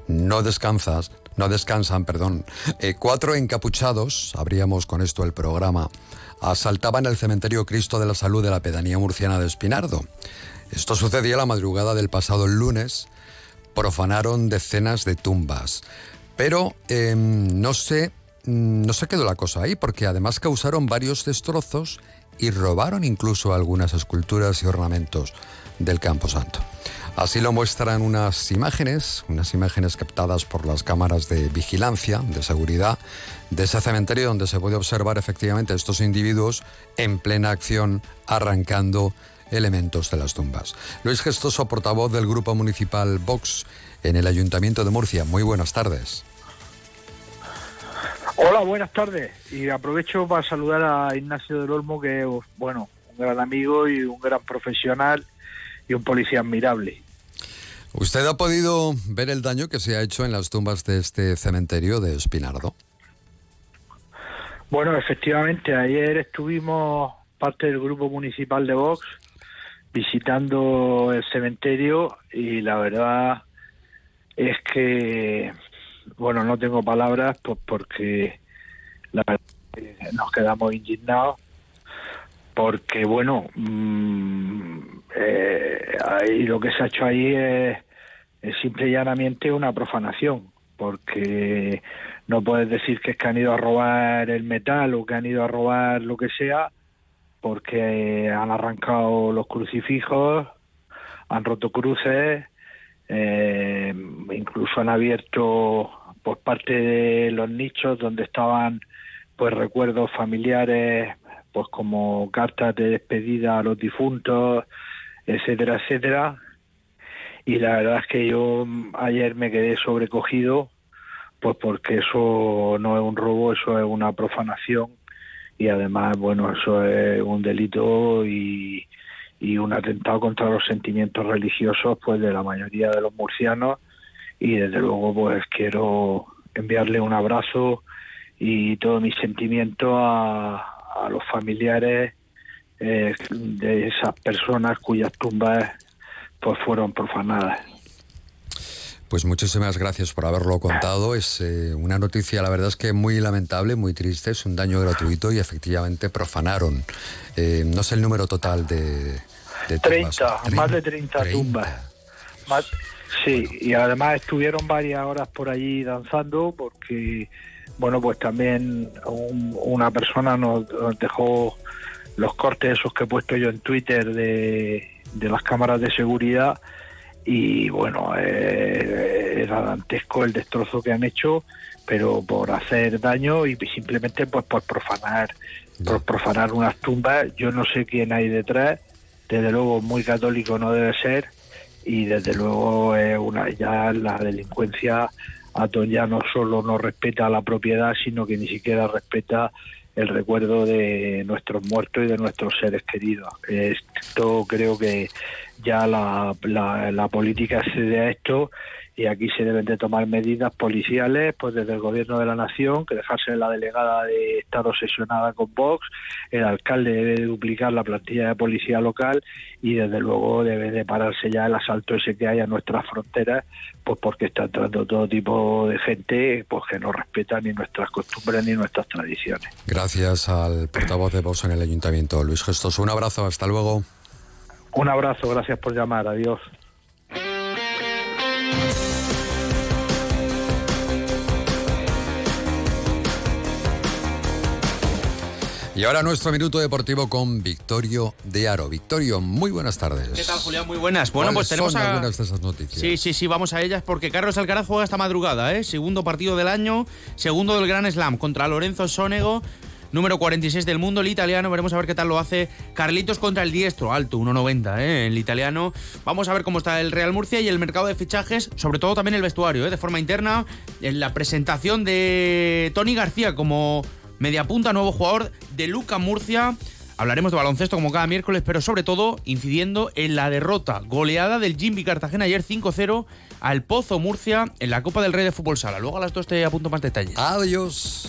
no descansas, no descansan, perdón. Eh, cuatro encapuchados, abríamos con esto el programa, asaltaban el cementerio Cristo de la Salud de la pedanía murciana de Espinardo. Esto sucedía la madrugada del pasado lunes. Profanaron decenas de tumbas. Pero em, no sé, mm, no se quedó la cosa ahí, porque además causaron varios destrozos y robaron incluso algunas esculturas y ornamentos del Campo Santo. Así lo muestran unas imágenes, unas imágenes captadas por las cámaras de vigilancia, de seguridad, de ese cementerio donde se puede observar efectivamente estos individuos en plena acción arrancando elementos de las tumbas. Luis Gestoso, portavoz del Grupo Municipal Vox en el Ayuntamiento de Murcia. Muy buenas tardes. Hola, buenas tardes. Y aprovecho para saludar a Ignacio del Olmo, que es, bueno, un gran amigo y un gran profesional y un policía admirable. ¿Usted ha podido ver el daño que se ha hecho en las tumbas de este cementerio de Espinardo? Bueno, efectivamente, ayer estuvimos parte del grupo municipal de Vox visitando el cementerio y la verdad es que, bueno, no tengo palabras pues porque la verdad nos quedamos indignados porque bueno mm, eh, ahí lo que se ha hecho ahí es, simple y llanamente una profanación porque no puedes decir que es que han ido a robar el metal o que han ido a robar lo que sea porque han arrancado los crucifijos han roto cruces eh, incluso han abierto por parte de los nichos donde estaban pues recuerdos familiares pues como cartas de despedida a los difuntos, etcétera, etcétera. Y la verdad es que yo ayer me quedé sobrecogido, pues porque eso no es un robo, eso es una profanación y además, bueno, eso es un delito y, y un atentado contra los sentimientos religiosos, pues de la mayoría de los murcianos y desde luego, pues quiero enviarle un abrazo y todo mi sentimiento a, a los familiares eh, de esas personas cuyas tumbas pues fueron profanadas. Pues muchísimas gracias por haberlo contado. Es eh, una noticia, la verdad es que muy lamentable, muy triste. Es un daño gratuito y efectivamente profanaron. Eh, no sé el número total de, de tumbas. 30, más de 30, tumbas. sí, y además estuvieron varias horas por allí danzando porque bueno, pues también una persona nos, dejó los cortes esos que he puesto yo en Twitter de, las cámaras de seguridad y bueno, eh, era dantesco el destrozo que han hecho, pero por hacer daño y simplemente pues por profanar, por profanar unas tumbas. Yo no sé quién hay detrás, desde luego muy católico no debe ser. Y desde luego es una ya la delincuencia Atón ya no solo no respeta la propiedad, sino que ni siquiera respeta el recuerdo de nuestros muertos y de nuestros seres queridos. Esto creo que ya la, la, la política cede a esto y aquí se deben de tomar medidas policiales pues desde el gobierno de la nación que dejarse la delegada de estar obsesionada con Vox el alcalde debe de duplicar la plantilla de policía local y desde luego debe de pararse ya el asalto ese que hay a nuestras fronteras pues porque está entrando todo tipo de gente pues que no respeta ni nuestras costumbres ni nuestras tradiciones. Gracias al portavoz de Vox en el ayuntamiento Luis Gestos. Un abrazo hasta luego un abrazo gracias por llamar adiós Y ahora nuestro minuto deportivo con Victorio de Aro. Victorio, muy buenas tardes. ¿Qué tal, Julián? Muy buenas. Bueno, pues tenemos son a... algunas de esas noticias? Sí, sí, sí, vamos a ellas porque Carlos Alcaraz juega esta madrugada, ¿eh? Segundo partido del año, segundo del Gran Slam contra Lorenzo Sonego. Número 46 del mundo, el italiano. Veremos a ver qué tal lo hace Carlitos contra el diestro, alto, 1.90, ¿eh? el italiano. Vamos a ver cómo está el Real Murcia y el mercado de fichajes, sobre todo también el vestuario, ¿eh? de forma interna. En la presentación de Tony García como mediapunta, nuevo jugador de Luca Murcia. Hablaremos de baloncesto como cada miércoles, pero sobre todo incidiendo en la derrota goleada del Jimmy Cartagena ayer 5-0 al Pozo Murcia en la Copa del Rey de Fútbol Sala. Luego a las dos te apunto más detalles. Adiós.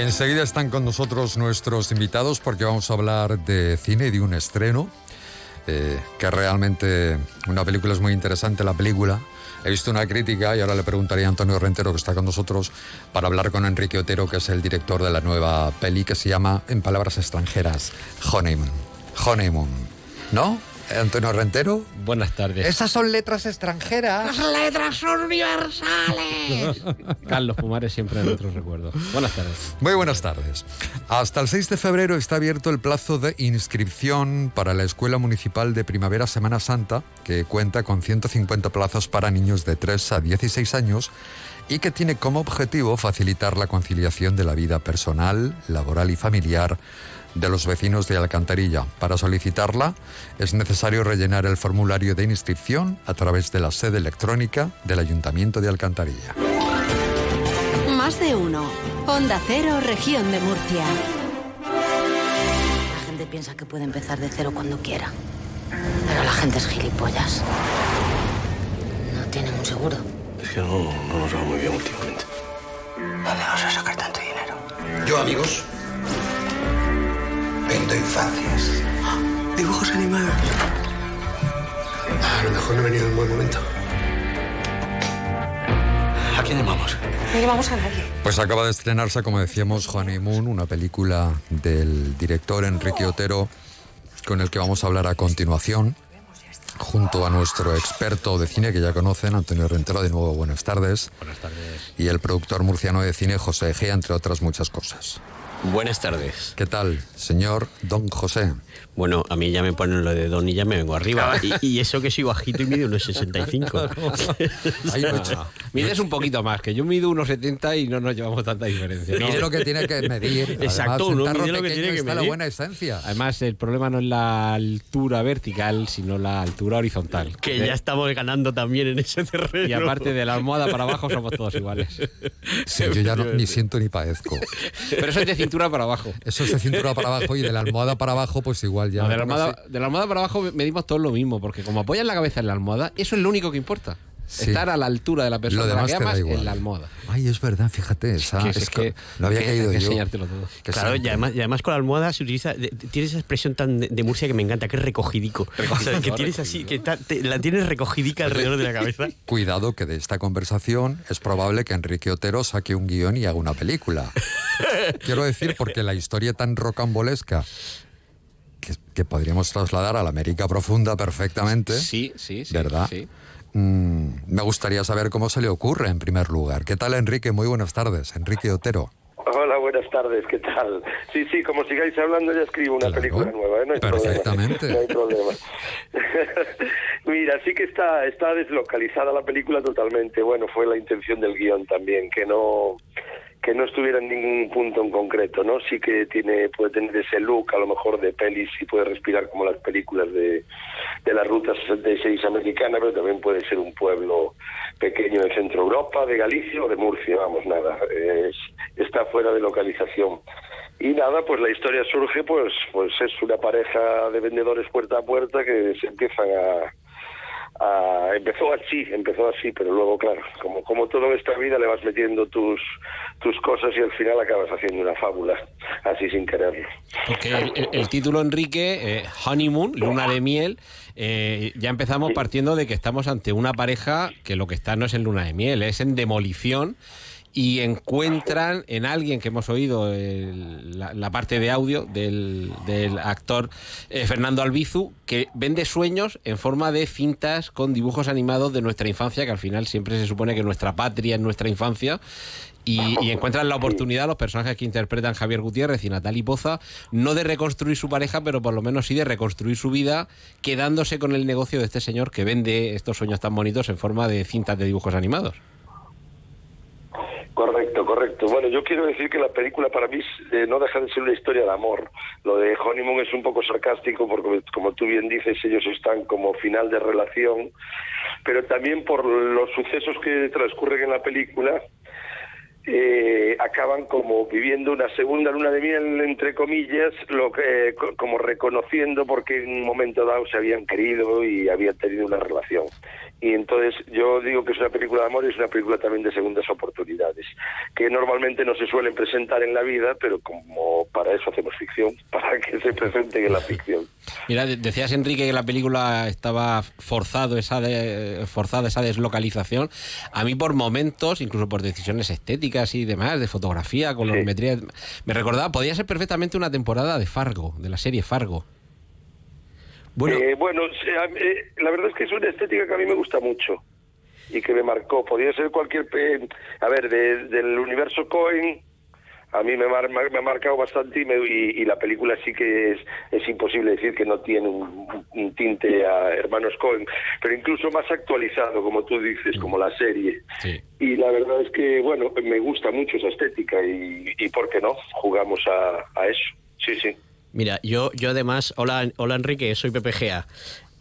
Enseguida están con nosotros nuestros invitados porque vamos a hablar de cine y de un estreno, eh, que realmente una película es muy interesante, la película. He visto una crítica y ahora le preguntaría a Antonio Rentero, que está con nosotros, para hablar con Enrique Otero, que es el director de la nueva peli que se llama, en palabras extranjeras, Honeymoon. Honeymoon. ¿No? Antonio Rentero. Buenas tardes. Esas son letras extranjeras. letras universales. Carlos Pumares siempre en nuestros recuerdos. Buenas tardes. Muy buenas tardes. Hasta el 6 de febrero está abierto el plazo de inscripción para la Escuela Municipal de Primavera Semana Santa, que cuenta con 150 plazas para niños de 3 a 16 años y que tiene como objetivo facilitar la conciliación de la vida personal, laboral y familiar de los vecinos de Alcantarilla. Para solicitarla es necesario rellenar el formulario de inscripción a través de la sede electrónica del Ayuntamiento de Alcantarilla. Más de uno. Onda Cero, región de Murcia. La gente piensa que puede empezar de cero cuando quiera. Pero la gente es gilipollas. No tienen un seguro. Es que no, no nos va muy bien últimamente. ¿Dónde vas a sacar tanto dinero? Yo, amigos, pinto infancias. Dibujos animados. A lo mejor no he venido en buen momento. ¿A quién llamamos? No llevamos a nadie. Pues acaba de estrenarse, como decíamos, Honeymoon, una película del director Enrique Otero, con el que vamos a hablar a continuación, junto a nuestro experto de cine que ya conocen, Antonio Rentero. De nuevo, buenas tardes. Buenas tardes. Y el productor murciano de cine, José Egea, entre otras muchas cosas. Buenas tardes. ¿Qué tal, señor Don José? Bueno, a mí ya me ponen lo de Don y ya me vengo arriba. Y, y eso que soy bajito y mido unos 65. Ahí no Ah, Mides un poquito más, que yo mido unos 70 y no nos llevamos tanta diferencia. ¿no? Mide lo que tiene que medir. Exacto, Además, uno mide lo que tiene que está la medir. buena esencia. Además, el problema no es la altura vertical, sino la altura horizontal. Que ya estamos ganando también en ese terreno. Y aparte de la almohada para abajo somos todos iguales. Sí, yo ya no- ni siento ni padezco. Pero eso es de cintura para abajo. Eso es de cintura para abajo y de la almohada para abajo, pues igual ya. No, de, la almohada, de la almohada para abajo medimos todos lo mismo, porque como apoyas la cabeza en la almohada, eso es lo único que importa. Sí. Estar a la altura de la persona Lo demás que amas igual. en la almohada. Ay, es verdad, fíjate, esa, que- es, es que, que- lo había que- caído yo. enseñártelo todo. Que Claro, y además, y además con la almohada se utiliza. de- tienes esa expresión tan de, de Murcia que me encanta, que es recogidico. O sea, que tienes así, que ta- te- la tienes recogidica alrededor de la cabeza. Cuidado que de esta conversación es probable que Enrique Otero saque un guion y haga una película. Quiero decir, porque la historia tan rocambolesca que, que podríamos trasladar a la América profunda perfectamente. Sí, sí, sí. ¿Verdad? sí. Mm, me gustaría saber cómo se le ocurre en primer lugar. ¿Qué tal, Enrique? Muy buenas tardes. Enrique Otero. Hola, buenas tardes, ¿qué tal? Sí, sí, como sigáis hablando ya escribo una película nueva, ¿eh? no hay Perfectamente. problema. No hay problema. Mira, sí que está, está deslocalizada la película totalmente. Bueno, fue la intención del guion también, que no que no estuviera en ningún punto en concreto, ¿no? Sí que tiene puede tener ese look a lo mejor de pelis y puede respirar como las películas de, de la Ruta 66 americana, pero también puede ser un pueblo pequeño de Centro Europa, de Galicia o de Murcia, vamos, nada, es, está fuera de localización. Y nada, pues la historia surge, pues, pues es una pareja de vendedores puerta a puerta que se empiezan a, empezó así, empezó así, pero luego, claro, como, como todo en esta vida le vas metiendo tus, tus cosas y al final acabas haciendo una fábula, así sin quererlo. Porque el, el- el título, Enrique, eh, Honeymoon, luna de miel, eh, ya empezamos partiendo de que estamos ante una pareja que lo que está no es en luna de miel, es en demolición y encuentran en alguien que hemos oído el- la, la parte de audio del, del actor eh, Fernando Albizu, que vende sueños en forma de cintas con dibujos animados de nuestra infancia, que al final siempre se supone que nuestra patria es nuestra infancia. Y, y encuentran la oportunidad los personajes que interpretan Javier Gutiérrez y Natalie Poza, no de reconstruir su pareja, pero por lo menos sí de reconstruir su vida, quedándose con el negocio de este señor que vende estos sueños tan bonitos en forma de cintas de dibujos animados. Correcto, correcto. Bueno, yo quiero decir que la película para mí eh, no deja de ser una historia de amor. Lo de Honeymoon es un poco sarcástico porque, como tú bien dices, ellos están como final de relación, pero también por los sucesos que transcurren en la película, eh, acaban como viviendo una segunda luna de miel, entre comillas, lo que, eh, co- como reconociendo porque en un momento dado se habían querido y habían tenido una relación. Y entonces yo digo que es una película de amor y es una película también de segundas oportunidades, que normalmente no se suelen presentar en la vida, pero como para eso hacemos ficción, para que se presenten en la ficción. Mira, de- decías Enrique que la película estaba forzado esa de- forzada esa deslocalización. A mí por momentos, incluso por decisiones estéticas y demás, de fotografía, colorimetría, me recordaba, podía ser perfectamente una temporada de Fargo, de la serie Fargo. Bueno, bueno sí, a- eh, la verdad es que es una estética que a mí me gusta mucho y que me marcó. Podría ser cualquier... pe- a ver, de- del universo Cohen, a mí me, mar- me ha marcado bastante y, me- y- y la película sí que es, es imposible decir que no tiene un, un tinte a Hermanos Cohen, pero incluso más actualizado, como tú dices, como la serie. Y la verdad es que, bueno, me gusta mucho esa estética y, y ¿por qué no? Jugamos a, a eso. Sí, sí. Mira, yo, yo además, hola, hola Enrique, soy Pepe Gea.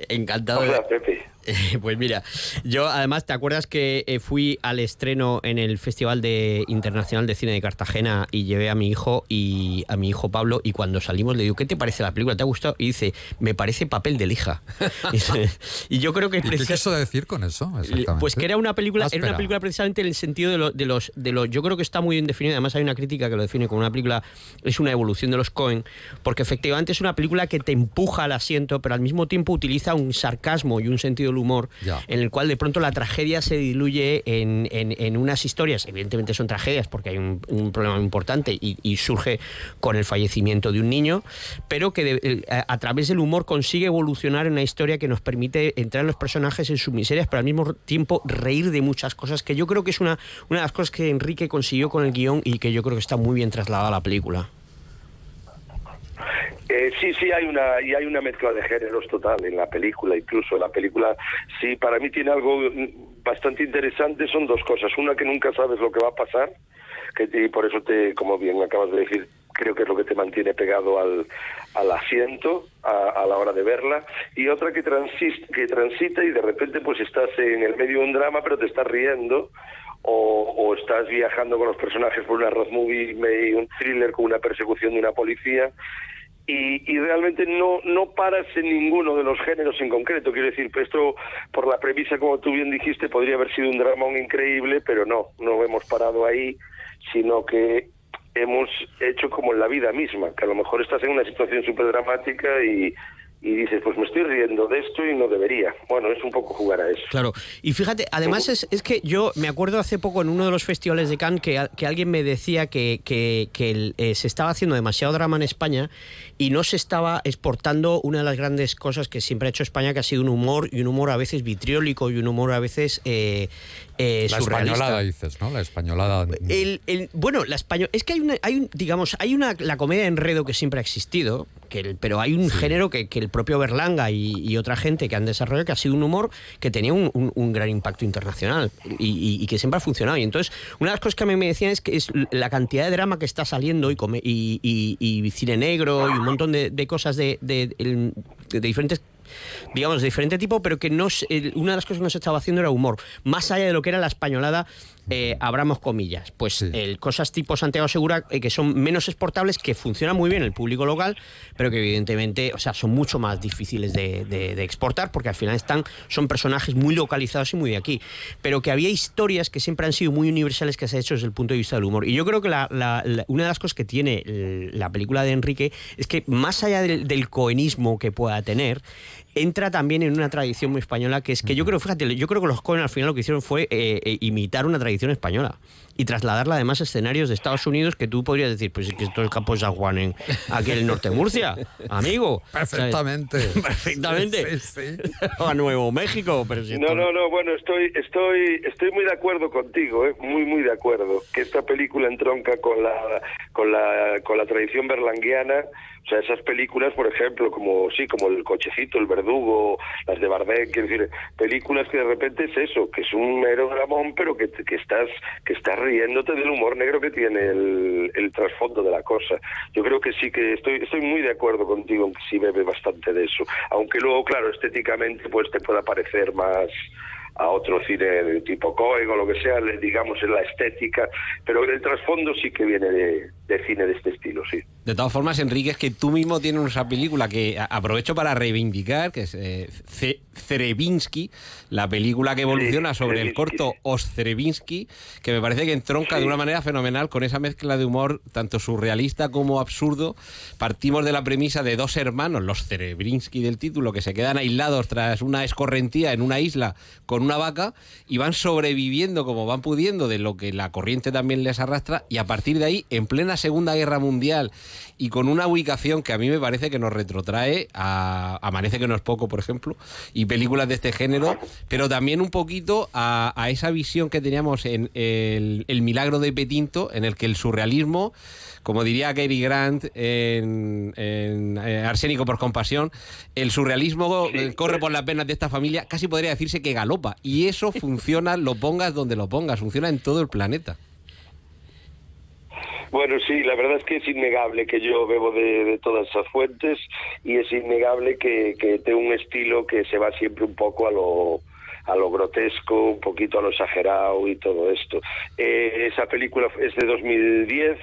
Encantado Hola, Pepe. Eh, Pues mira, yo además, ¿te acuerdas que eh, fui al estreno en el Festival de Internacional de Cine de Cartagena y llevé a mi hijo y a mi hijo Pablo y cuando salimos le digo, ¿qué te parece la película? ¿Te ha gustado? Y dice, me parece papel de lija. y yo creo que ¿Y qué quiso decir con eso? Exactamente. pues que era una película, Ah, era una película precisamente en el sentido de, lo- de los, de los, yo creo que está muy bien definido. Además hay una crítica que lo define como una película es una evolución de los Cohen, porque efectivamente es una película que te empuja al asiento, pero al mismo tiempo utiliza un sarcasmo y un sentido del humor Ya. en el cual de pronto la tragedia se diluye en, en- en unas historias. Evidentemente son tragedias porque hay un, un problema importante y, y surge con el fallecimiento de un niño, pero que de- a, a través del humor consigue evolucionar en una historia que nos permite entrar en los personajes en sus miserias, pero al mismo tiempo reír de muchas cosas, que yo creo que es una, una de las cosas que Enrique consiguió con el guion y que yo creo que está muy bien trasladada a la película. Eh, sí, sí, hay una y hay una mezcla de géneros total en la película, incluso la película sí para mí tiene algo mm, bastante interesante, son dos cosas, una que nunca sabes lo que va a pasar, que y por eso te, como bien acabas de decir, creo que es lo que te mantiene pegado al, asiento a, a la hora de verla, y otra que, que transita y de repente pues estás en el medio de un drama pero te estás riendo o, o estás viajando con los personajes por una road movie, me- un thriller con una persecución de una policía y, y realmente no no paras en ninguno de los géneros en concreto. Quiero decir, esto, por la premisa, como tú bien dijiste, podría haber sido un dramón increíble, pero no, no hemos parado ahí, sino que hemos hecho como en la vida misma, que a lo mejor estás en una situación súper dramática y, y dices, pues me estoy riendo de esto y no debería. Bueno, es un poco jugar a eso. Claro, y fíjate, además es, es que yo me acuerdo hace poco en uno de los festivales de Cannes que, que alguien me decía que, que- que el- eh, se estaba haciendo demasiado drama en España y no se estaba exportando una de las grandes cosas que siempre ha hecho España, que ha sido un humor, y un humor a veces vitriólico y un humor a veces eh, eh, La españolada dices, ¿no? La españolada. El, el- bueno, la español es que hay una, hay un, digamos, hay una la comedia de enredo que siempre ha existido, que el- pero hay un género que, que el propio Berlanga y, y otra gente que han desarrollado que ha sido un humor que tenía un, un- un gran impacto internacional y, y- y que siempre ha funcionado. Y entonces, una de las cosas que a mí me decían es que es la cantidad de drama que está saliendo y, come- cine negro y un montón de, de cosas de, de diferentes digamos, de diferente tipo, pero que no una de las cosas que no se estaba haciendo era humor. Más allá de lo que era la españolada, eh, abramos comillas. Pues el, cosas tipo Santiago Segura, eh, que son menos exportables, que funcionan muy bien en el público local, pero que evidentemente, o sea, son mucho más difíciles de, de- de exportar, porque al final están, son personajes muy localizados y muy de aquí. Pero que había historias que siempre han sido muy universales que se ha hecho desde el punto de vista del humor. Y yo creo que la- la- la- una de las cosas que tiene la película de Enrique es que más allá del, del cohenismo que pueda tener, entra también en una tradición muy española que es que yo creo, fíjate, yo creo que los Coen al final lo que hicieron fue eh, eh, imitar una tradición española y trasladarla además a escenarios de Estados Unidos que tú podrías decir, pues es que esto es el campo de San Juan en aquí en el norte de Murcia, amigo. Perfectamente. Perfectamente. O a Nuevo México, pero si No, no, no, bueno, estoy, estoy, estoy muy de acuerdo contigo, ¿eh? muy, muy de acuerdo, que esta película entronca con la, con la, con la tradición berlanguiana, o sea, esas películas, por ejemplo, como, sí, como El cochecito, El verdugo, las de Bardem, quiero decir, películas que de repente es eso, que es un mero dramón, pero que, que estás, que estás riéndote del humor negro que tiene el, trasfondo de la cosa. Yo creo que sí que estoy, estoy muy de acuerdo contigo en que sí bebe bastante de eso, aunque luego, claro, estéticamente pues te pueda parecer más a otro cine de tipo Coen o lo que sea, digamos en la estética, pero el trasfondo sí que viene de, de cine de este estilo, sí. De todas formas, Enrique, es que tú mismo tienes esa película que aprovecho para reivindicar, que es eh, Cerebinsky, la película que evoluciona sobre el corto Ostrevinsky, que me parece que entronca de una manera fenomenal con esa mezcla de humor tanto surrealista como absurdo. Partimos de la premisa de dos hermanos, los Cerebrinsky del título, que se quedan aislados tras una escorrentía en una isla con una vaca y van sobreviviendo como van pudiendo de lo que la corriente también les arrastra y a partir de ahí, en plena Segunda Guerra Mundial y con una ubicación que a mí me parece que nos retrotrae a Amanece que no es poco, por ejemplo, y películas de este género, pero también un poquito a, a esa visión que teníamos en el, el Milagro de Petinto, en el que el surrealismo, como diría Cary Grant en, en, eh, Arsénico por compasión, el surrealismo eh, corre por las venas de esta familia, casi podría decirse que galopa, y eso funciona, lo pongas donde lo pongas, funciona en todo el planeta. Bueno, sí, la verdad es que es innegable que yo bebo de, de todas esas fuentes y es innegable que, que tengo un estilo que se va siempre un poco a lo a lo grotesco, un poquito a lo exagerado y todo esto. Eh, esa película es de 2010,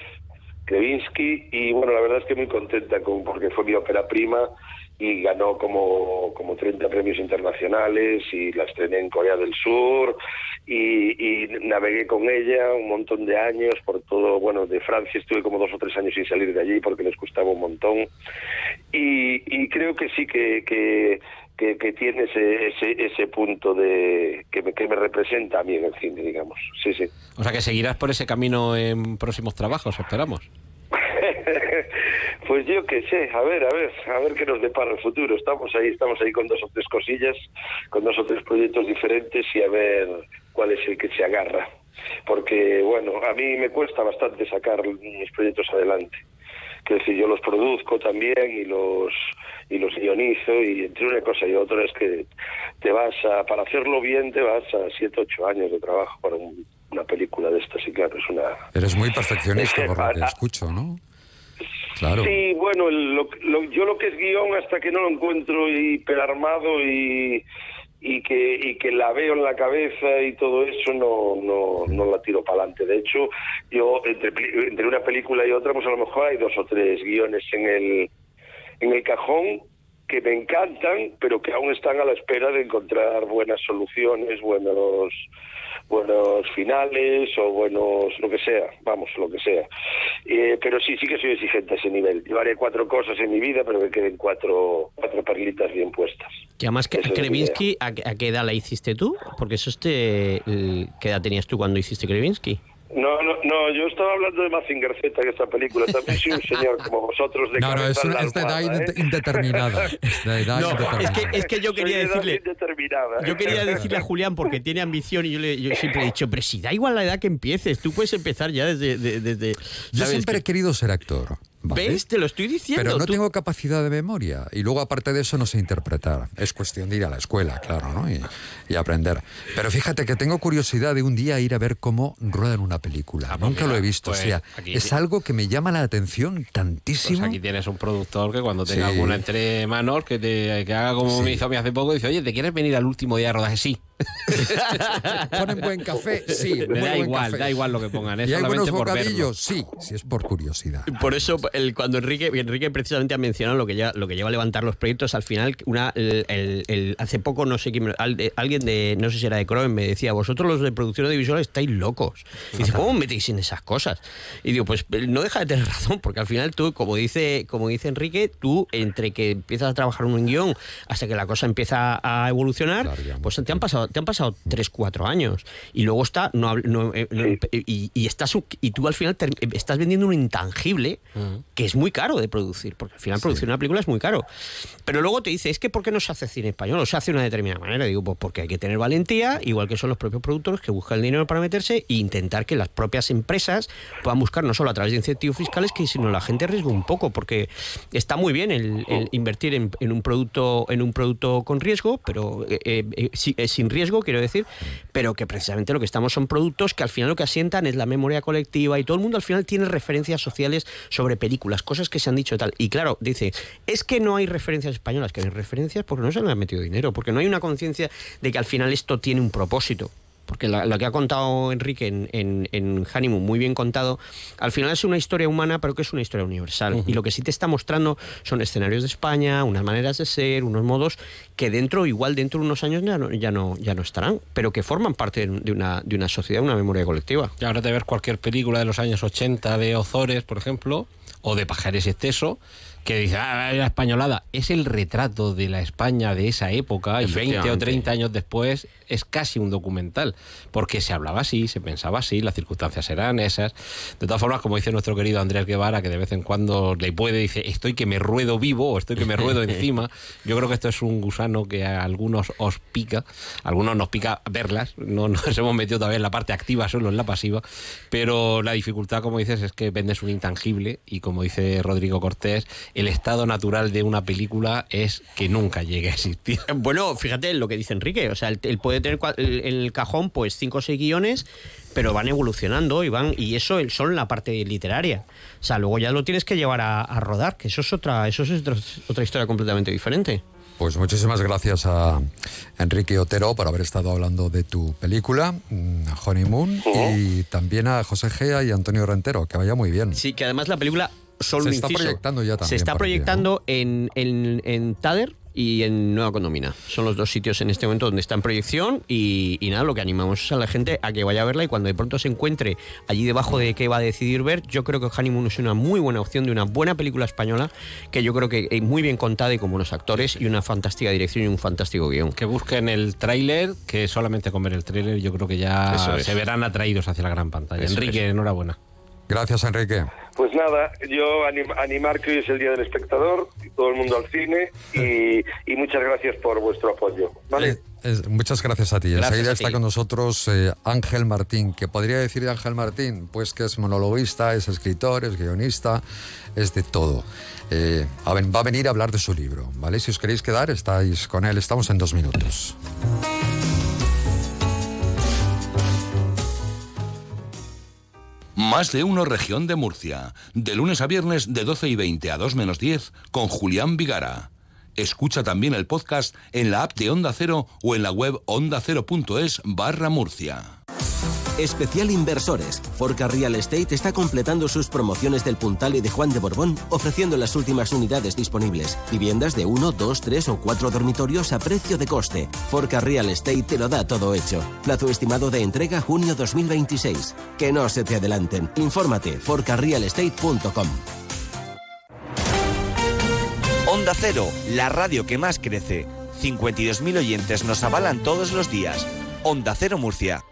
Krevinsky, y bueno, la verdad es que muy contenta con, porque fue mi ópera prima y ganó como, como 30 premios internacionales y la estrené en Corea del Sur y, navegué con ella un montón de años por todo, bueno, de Francia estuve como dos o tres años sin salir de allí porque les costaba un montón y, y creo que sí que, que, que tiene ese, ese, ese punto de que me, que me representa a mí en el cine, digamos, sí, sí. O sea que seguirás por ese camino en próximos trabajos, esperamos. Pues yo qué sé, a ver, a ver, a ver qué nos depara el futuro. Estamos ahí, estamos ahí con dos o tres cosillas, con dos o tres proyectos diferentes y a ver cuál es el que se agarra. Porque, bueno, a mí me cuesta bastante sacar mis proyectos adelante. Quiero decir, yo los produzco también y los y los guionizo y entre una cosa y otra es que te vas a, para hacerlo bien te vas a siete, ocho años de trabajo para un- una película de estas y claro, es una... Eres muy perfeccionista que, por lo que escucho, ¿no? Claro. Sí, bueno, el- lo- lo- yo lo que es guion hasta que no lo encuentro hiperarmado y, y que y que la veo en la cabeza y todo eso no no, no la tiro para adelante. De hecho, yo entre, entre una película y otra, pues a lo mejor hay dos o tres guiones en el en el cajón que me encantan, pero que aún están a la espera de encontrar buenas soluciones, buenos buenos finales o buenos lo que sea, vamos, lo que sea. Eh, pero sí, sí que soy exigente a ese nivel. Llevaré cuatro cosas en mi vida, pero que queden cuatro, cuatro perlitas bien puestas. Y además, que, Krevinsky, ¿a, qué- a qué edad la hiciste tú? Porque eso este... ¿Qué edad tenías tú cuando hiciste Krevinsky? No, no, no, yo estaba hablando de Mazinger Z en esta película. También soy un señor como vosotros de No, no, es, de edad ¿eh? indeterminada. Es de edad No, indeterminada. es que, es que yo quería de edad decirle... indeterminada. Yo quería decirle a Julián porque tiene ambición y yo, le, yo siempre he dicho, pero si da igual la edad que empieces, tú puedes empezar ya desde... de- desde Yo siempre he querido ser actor. ¿Vale? ¿Ves? Te lo estoy diciendo. Pero no tú- tengo capacidad de memoria. Y luego, aparte de eso, no sé interpretar. Es cuestión de ir a la escuela, claro, ¿no? Y, y aprender. Pero fíjate que tengo curiosidad de un día ir a ver cómo ruedan una película. Nunca lo he visto. pues o sea, aquí- es algo que me llama la atención tantísimo. Pues aquí tienes un productor que cuando tenga Sí. alguna entre manos, que, te, que haga como me hizo a mí hace poco, dice, oye, ¿te quieres venir al último día de rodaje? Sí. ¿Ponen buen café? Sí. Me da igual, café. da igual lo que pongan, es ¿Y hay buenos bocadillos? Sí, sí es por curiosidad. Por eso, el- cuando Enrique, Enrique precisamente ha mencionado lo que, ya, lo que lleva a levantar los proyectos, al final, una, el, el- hace poco, no sé quién, alguien de, no sé si era de Croen, me decía, vosotros los de producción audiovisual estáis locos. Y dice, ¿cómo metéis en esas cosas? Y digo, pues no deja de tener razón, porque al final tú, como dice, como dice Enrique, tú, entre que empiezas a trabajar un guion hasta que la cosa empieza a evolucionar, pues te han pasado, te han pasado 3, 4 años. Y luego está, no, no, eh, no, y, y estás, y tú al final ter- estás vendiendo un intangible que es muy caro de producir, porque al final producir una película es muy caro. Pero luego te dice, es que ¿por qué no se hace cine español? O se hace de una determinada manera. Digo, pues porque hay que tener valentía, igual que son los propios productores que buscan el dinero para meterse e intentar que las propias empresas puedan buscar no solo a través de incentivos fiscales, que sino la gente arriesgue un poco, porque está muy bien el, el invertir en, en un producto en un producto con riesgo, pero eh, eh, eh, si- eh, sin riesgo, quiero decir, pero que precisamente lo que estamos son productos que al final lo que asientan es la memoria colectiva y todo el mundo al final tiene referencias sociales sobre películas, cosas que se han dicho y tal. Y claro, dice, es que no hay referencias españolas, que hay referencias porque no se le han metido dinero, porque no hay una conciencia de que al final esto tiene un propósito. Porque lo que ha contado Enrique en, en, en Honeymoon, muy bien contado, al final es una historia humana, pero que es una historia universal. Y lo que sí te está mostrando son escenarios de España, unas maneras de ser, unos modos que dentro, igual dentro de unos años ya no, ya no, ya no estarán, pero que forman parte de de una, de una sociedad, una memoria colectiva. Y ahora te ves cualquier película de los años 80 de Ozores, por ejemplo, o de Pajares Exceso, que dice, ah, la españolada. Es el retrato de la España de esa época y 20 o Efectivamente. 30 años después es casi un documental, porque se hablaba así, se pensaba así, las circunstancias eran esas. De todas formas, como dice nuestro querido Andrés Guevara, que de vez en cuando le puede, dice, estoy que me ruedo vivo o estoy que me ruedo encima. Yo creo que esto es un gusano que a algunos os pica, a algunos nos pica verlas, no nos hemos metido todavía en la parte activa, solo en la pasiva, pero la dificultad, como dices, es que vendes un intangible y como dice Rodrigo Cortés, el estado natural de una película es que nunca llegue a existir. Bueno, fíjate lo que dice Enrique, o sea, él, él puede tener en el cajón pues cinco o seis guiones, pero van evolucionando y van y eso el- son la parte literaria. O sea, luego ya lo tienes que llevar a, a rodar, que eso es otra eso es otra, otra historia completamente diferente. Pues muchísimas gracias a Enrique Otero por haber estado hablando de tu película, mm, Honeymoon, y también a José Gea y Antonio Rentero, que vaya muy bien. Sí, que además la película solo Se un está proyectando ya Se también está aquí, ¿no? proyectando en, en, en Tader y en Nueva Condomina. Son los dos sitios en este momento donde está en proyección y, y nada, lo que animamos es a la gente a que vaya a verla y cuando de pronto se encuentre allí debajo de qué va a decidir ver, yo creo que Honeymoon es una muy buena opción de una buena película española que yo creo que es muy bien contada y con buenos actores y una fantástica dirección y un fantástico guion. Que busquen el tráiler, que solamente con ver el tráiler yo creo que ya es. se verán atraídos hacia la gran pantalla. Eso Enrique, es. enhorabuena. Gracias, Enrique. Pues nada, yo anim- animar que hoy es el Día del Espectador, y todo el mundo al cine, y, y muchas gracias por vuestro apoyo. ¿vale? Es- muchas gracias a ti. Gracias Enseguida a está con nosotros eh, Ángel Martín. ¿Qué podría decir de Ángel Martín? Pues que es monologuista, es escritor, es guionista, es de todo. Eh, a ven- va a venir a hablar de su libro, ¿vale? Si os queréis quedar, estáis con él. Estamos en dos minutos. Más de uno región de Murcia. De lunes a viernes de 12 y 20 a 2 menos 10 con Julián Vigara. Escucha también el podcast en la app de Onda Cero o en la web ondacero.es barra Murcia. Especial Inversores. Forca Real Estate está completando sus promociones del Puntal y de Juan de Borbón, ofreciendo las últimas unidades disponibles. Viviendas de 1, 2, 3 o 4 dormitorios a precio de coste. Forca Real Estate te lo da todo hecho. Plazo estimado de entrega junio 2026. Que no se te adelanten. Infórmate forcarrealestate.com. Onda Cero, la radio que más crece. 52.000 oyentes nos avalan todos los días. Onda Cero Murcia.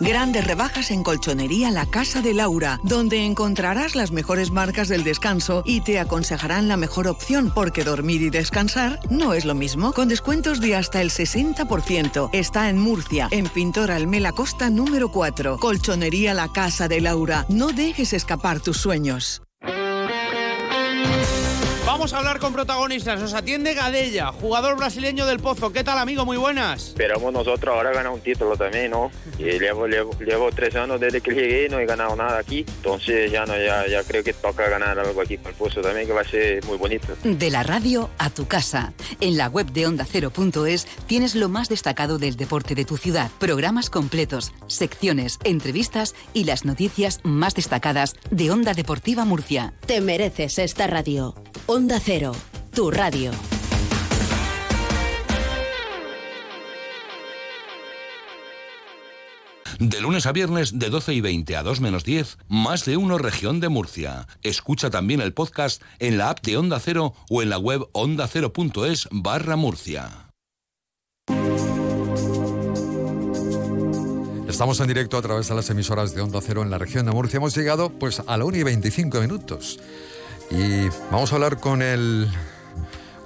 Grandes rebajas en Colchonería La Casa de Laura, donde encontrarás las mejores marcas del descanso y te aconsejarán la mejor opción, porque dormir y descansar no es lo mismo. Con descuentos de hasta el 60%. Está en Murcia, en Pintor Almela Costa número 4. Colchonería La Casa de Laura. No dejes escapar tus sueños. Vamos a hablar con protagonistas. Nos atiende Gadella, jugador brasileño del Pozo. ¿Qué tal, amigo? Muy buenas. Esperamos nosotros ahora ganar un título también, ¿no? Y llevo, llevo, llevo tres años desde que llegué y no he ganado nada aquí. Entonces ya no, ya, ya creo que toca ganar algo aquí con el Pozo también, que va a ser muy bonito. De la radio a tu casa. En la web de Onda Cero.es tienes lo más destacado del deporte de tu ciudad, programas completos, secciones, entrevistas y las noticias más destacadas de Onda Deportiva Murcia. Te mereces esta radio. Onda Cero, tu radio. De lunes a viernes de 12 y 20 a 2 menos 10, más de uno región de Murcia. Escucha también el podcast en la app de Onda Cero o en la web ondacero.es barra Murcia. Estamos en directo a través de las emisoras de Onda Cero en la región de Murcia. Hemos llegado pues a la 1 y 25 minutos. Y vamos a hablar con el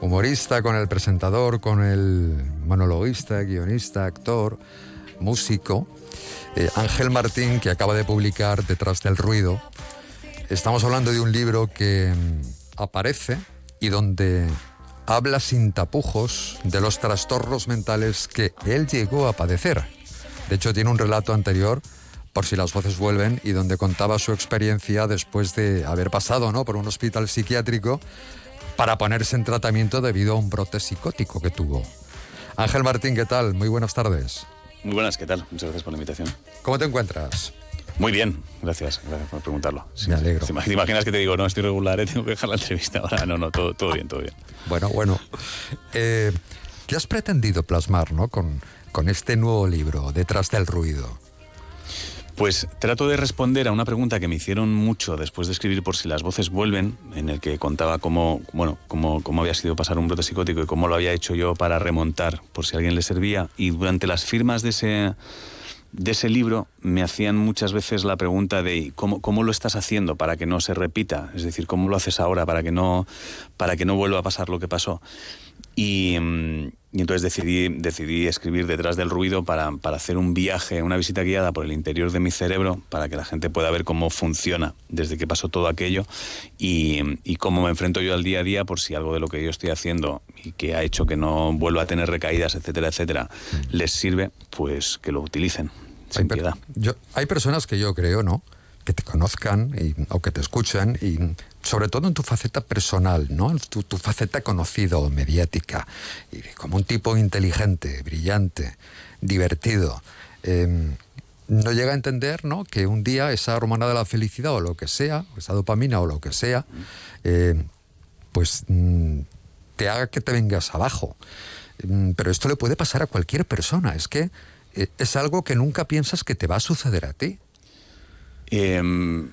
humorista, con el presentador, con el monologuista, guionista, actor, músico, eh, Ángel Martín, que acaba de publicar Detrás del Ruido. Estamos hablando de un libro que mm, aparece y donde habla sin tapujos de los trastornos mentales que él llegó a padecer. De hecho, tiene un relato anterior por si las voces vuelven, y donde contaba su experiencia después de haber pasado ¿no? por un hospital psiquiátrico para ponerse en tratamiento debido a un brote psicótico que tuvo. Ángel Martín, ¿qué tal? Muy buenas tardes. Muy buenas, ¿qué tal? Muchas gracias por la invitación. ¿Cómo te encuentras? Muy bien, gracias, gracias por preguntarlo. Sí, Me alegro. ¿Te imaginas que te digo, no, estoy regular, eh, tengo que dejar la entrevista ahora? No, no, todo, todo bien, todo bien. Bueno, bueno. Eh, ¿Qué has pretendido plasmar ¿no? con, con este nuevo libro, Detrás del Ruido? Pues trato de responder a una pregunta que me hicieron mucho después de escribir Por si las voces vuelven, en el que contaba cómo, bueno, cómo, cómo había sido pasar un brote psicótico y cómo lo había hecho yo para remontar, por si alguien le servía. Y durante las firmas de ese, de ese libro me hacían muchas veces la pregunta de ¿cómo, cómo lo estás haciendo para que no se repita? Es decir, ¿cómo lo haces ahora para que no, para que no vuelva a pasar lo que pasó? Y, y entonces decidí, decidí escribir Detrás del Ruido para, para, hacer un viaje, una visita guiada por el interior de mi cerebro, para que la gente pueda ver cómo funciona desde que pasó todo aquello y, y, cómo me enfrento yo al día a día por si algo de lo que yo estoy haciendo y que ha hecho que no vuelva a tener recaídas, etcétera, etcétera, les sirve, pues que lo utilicen. Sin piedad. Yo, hay personas que yo creo, ¿no? que te conozcan y, o que te escuchen y sobre todo en tu faceta personal, ¿no? Tu, tu, faceta conocida o mediática, y como un tipo inteligente, brillante, divertido. Eh, no llega a entender ¿no? que un día esa hormona de la felicidad o lo que sea, esa dopamina o lo que sea, eh, pues mm, te haga que te vengas abajo. Mm, pero esto le puede pasar a cualquier persona. Es que eh, es algo que nunca piensas que te va a suceder a ti. Eh,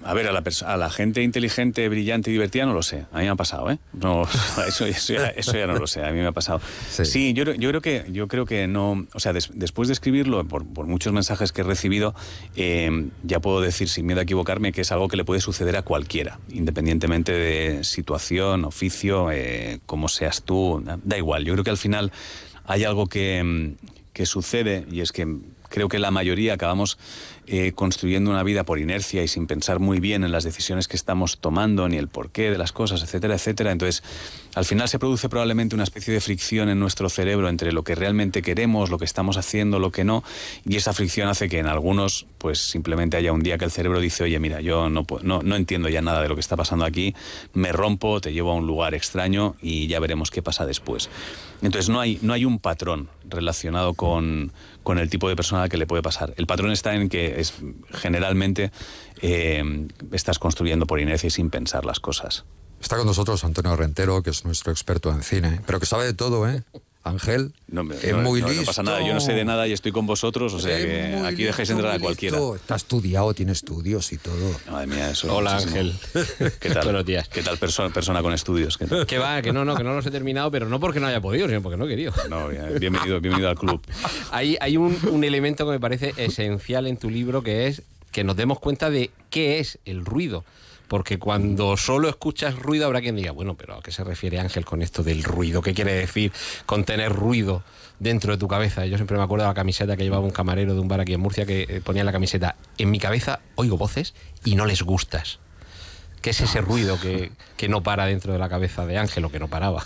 a ver, a la, a la, gente inteligente, brillante y divertida no lo sé. A mí me ha pasado, ¿eh? No, eso, eso, ya, eso ya no lo sé. A mí me ha pasado. Sí, sí yo, yo, creo que, yo creo que no. O sea, des, después de escribirlo, por, por, muchos mensajes que he recibido, eh, ya puedo decir sin miedo a equivocarme que es algo que le puede suceder a cualquiera, independientemente de situación, oficio, eh, como seas tú. Da igual. Yo creo que al final hay algo que, que sucede y es que creo que la mayoría acabamos eh, construyendo una vida por inercia y sin pensar muy bien en las decisiones que estamos tomando, ni el porqué de las cosas, etcétera, etcétera. Entonces, al final se produce probablemente una especie de fricción en nuestro cerebro entre lo que realmente queremos, lo que estamos haciendo, lo que no, y esa fricción hace que en algunos, pues simplemente haya un día que el cerebro dice, oye, mira, yo no, no, no entiendo ya nada de lo que está pasando aquí, me rompo, te llevo a un lugar extraño y ya veremos qué pasa después. Entonces, no hay, no hay un patrón relacionado con, con el tipo de persona que le puede pasar. El patrón está en que es generalmente eh, estás construyendo por inercia y sin pensar las cosas. Está con nosotros Antonio Rentero, que es nuestro experto en cine, pero que sabe de todo, ¿eh? Ángel, No, me- es no- muy no- no listo. pasa nada, yo no sé de nada y estoy con vosotros, o sea Es que aquí dejáis listo, entrar a cualquiera. listo. Está estudiado, tiene estudios y todo. Madre mía, eso. Hola, muchísimo. Ángel. ¿Qué tal? Buenos días. ¿Qué tal perso- persona con estudios? ¿Qué tal? Que va, que no, no, que no los he terminado, pero no porque no haya podido, sino porque no he querido. No, bien- bienvenido, bienvenido al club. Hay, hay un, un elemento que me parece esencial en tu libro que es que nos demos cuenta de qué es el ruido. Porque cuando solo escuchas ruido habrá quien diga, bueno, pero ¿a qué se refiere Ángel con esto del ruido? ¿Qué quiere decir con tener ruido dentro de tu cabeza? Yo siempre me acuerdo de la camiseta que llevaba un camarero de un bar aquí en Murcia que eh, ponía en la camiseta, en mi cabeza oigo voces y no les gustas. ¿Qué es ese ruido que, que no para dentro de la cabeza de Ángel o que no paraba?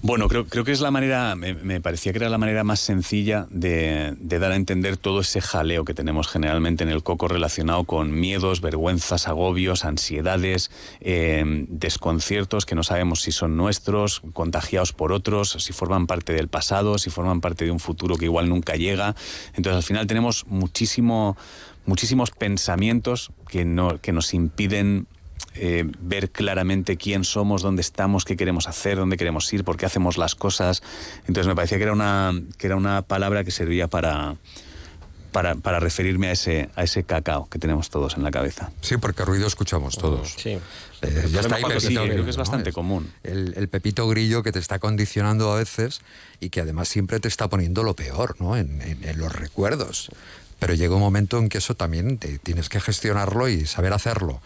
Bueno, creo, creo que es la manera, me, me parecía que era la manera más sencilla de, de dar a entender todo ese jaleo que tenemos generalmente en el coco relacionado con miedos, vergüenzas, agobios, ansiedades, eh, desconciertos que no sabemos si son nuestros, contagiados por otros, si forman parte del pasado, si forman parte de un futuro que igual nunca llega. Entonces al final tenemos muchísimo, muchísimos pensamientos que, no, que nos impiden eh, ver claramente quién somos, dónde estamos, qué queremos hacer, dónde queremos ir, por qué hacemos las cosas. Entonces me parecía que era una, que era una palabra que servía para, para, para referirme a ese, a ese cacao que tenemos todos en la cabeza. Sí, porque ruido escuchamos todos. Sí. Eh, ya está ahí Paco, sí, Pepito creo Grillo, que es ¿no? bastante común. El, el Pepito Grillo que te está condicionando a veces y que además siempre te está poniendo lo peor, ¿no? En, en- en los recuerdos. Pero llega un momento en que eso también te- tienes que gestionarlo y saber hacerlo.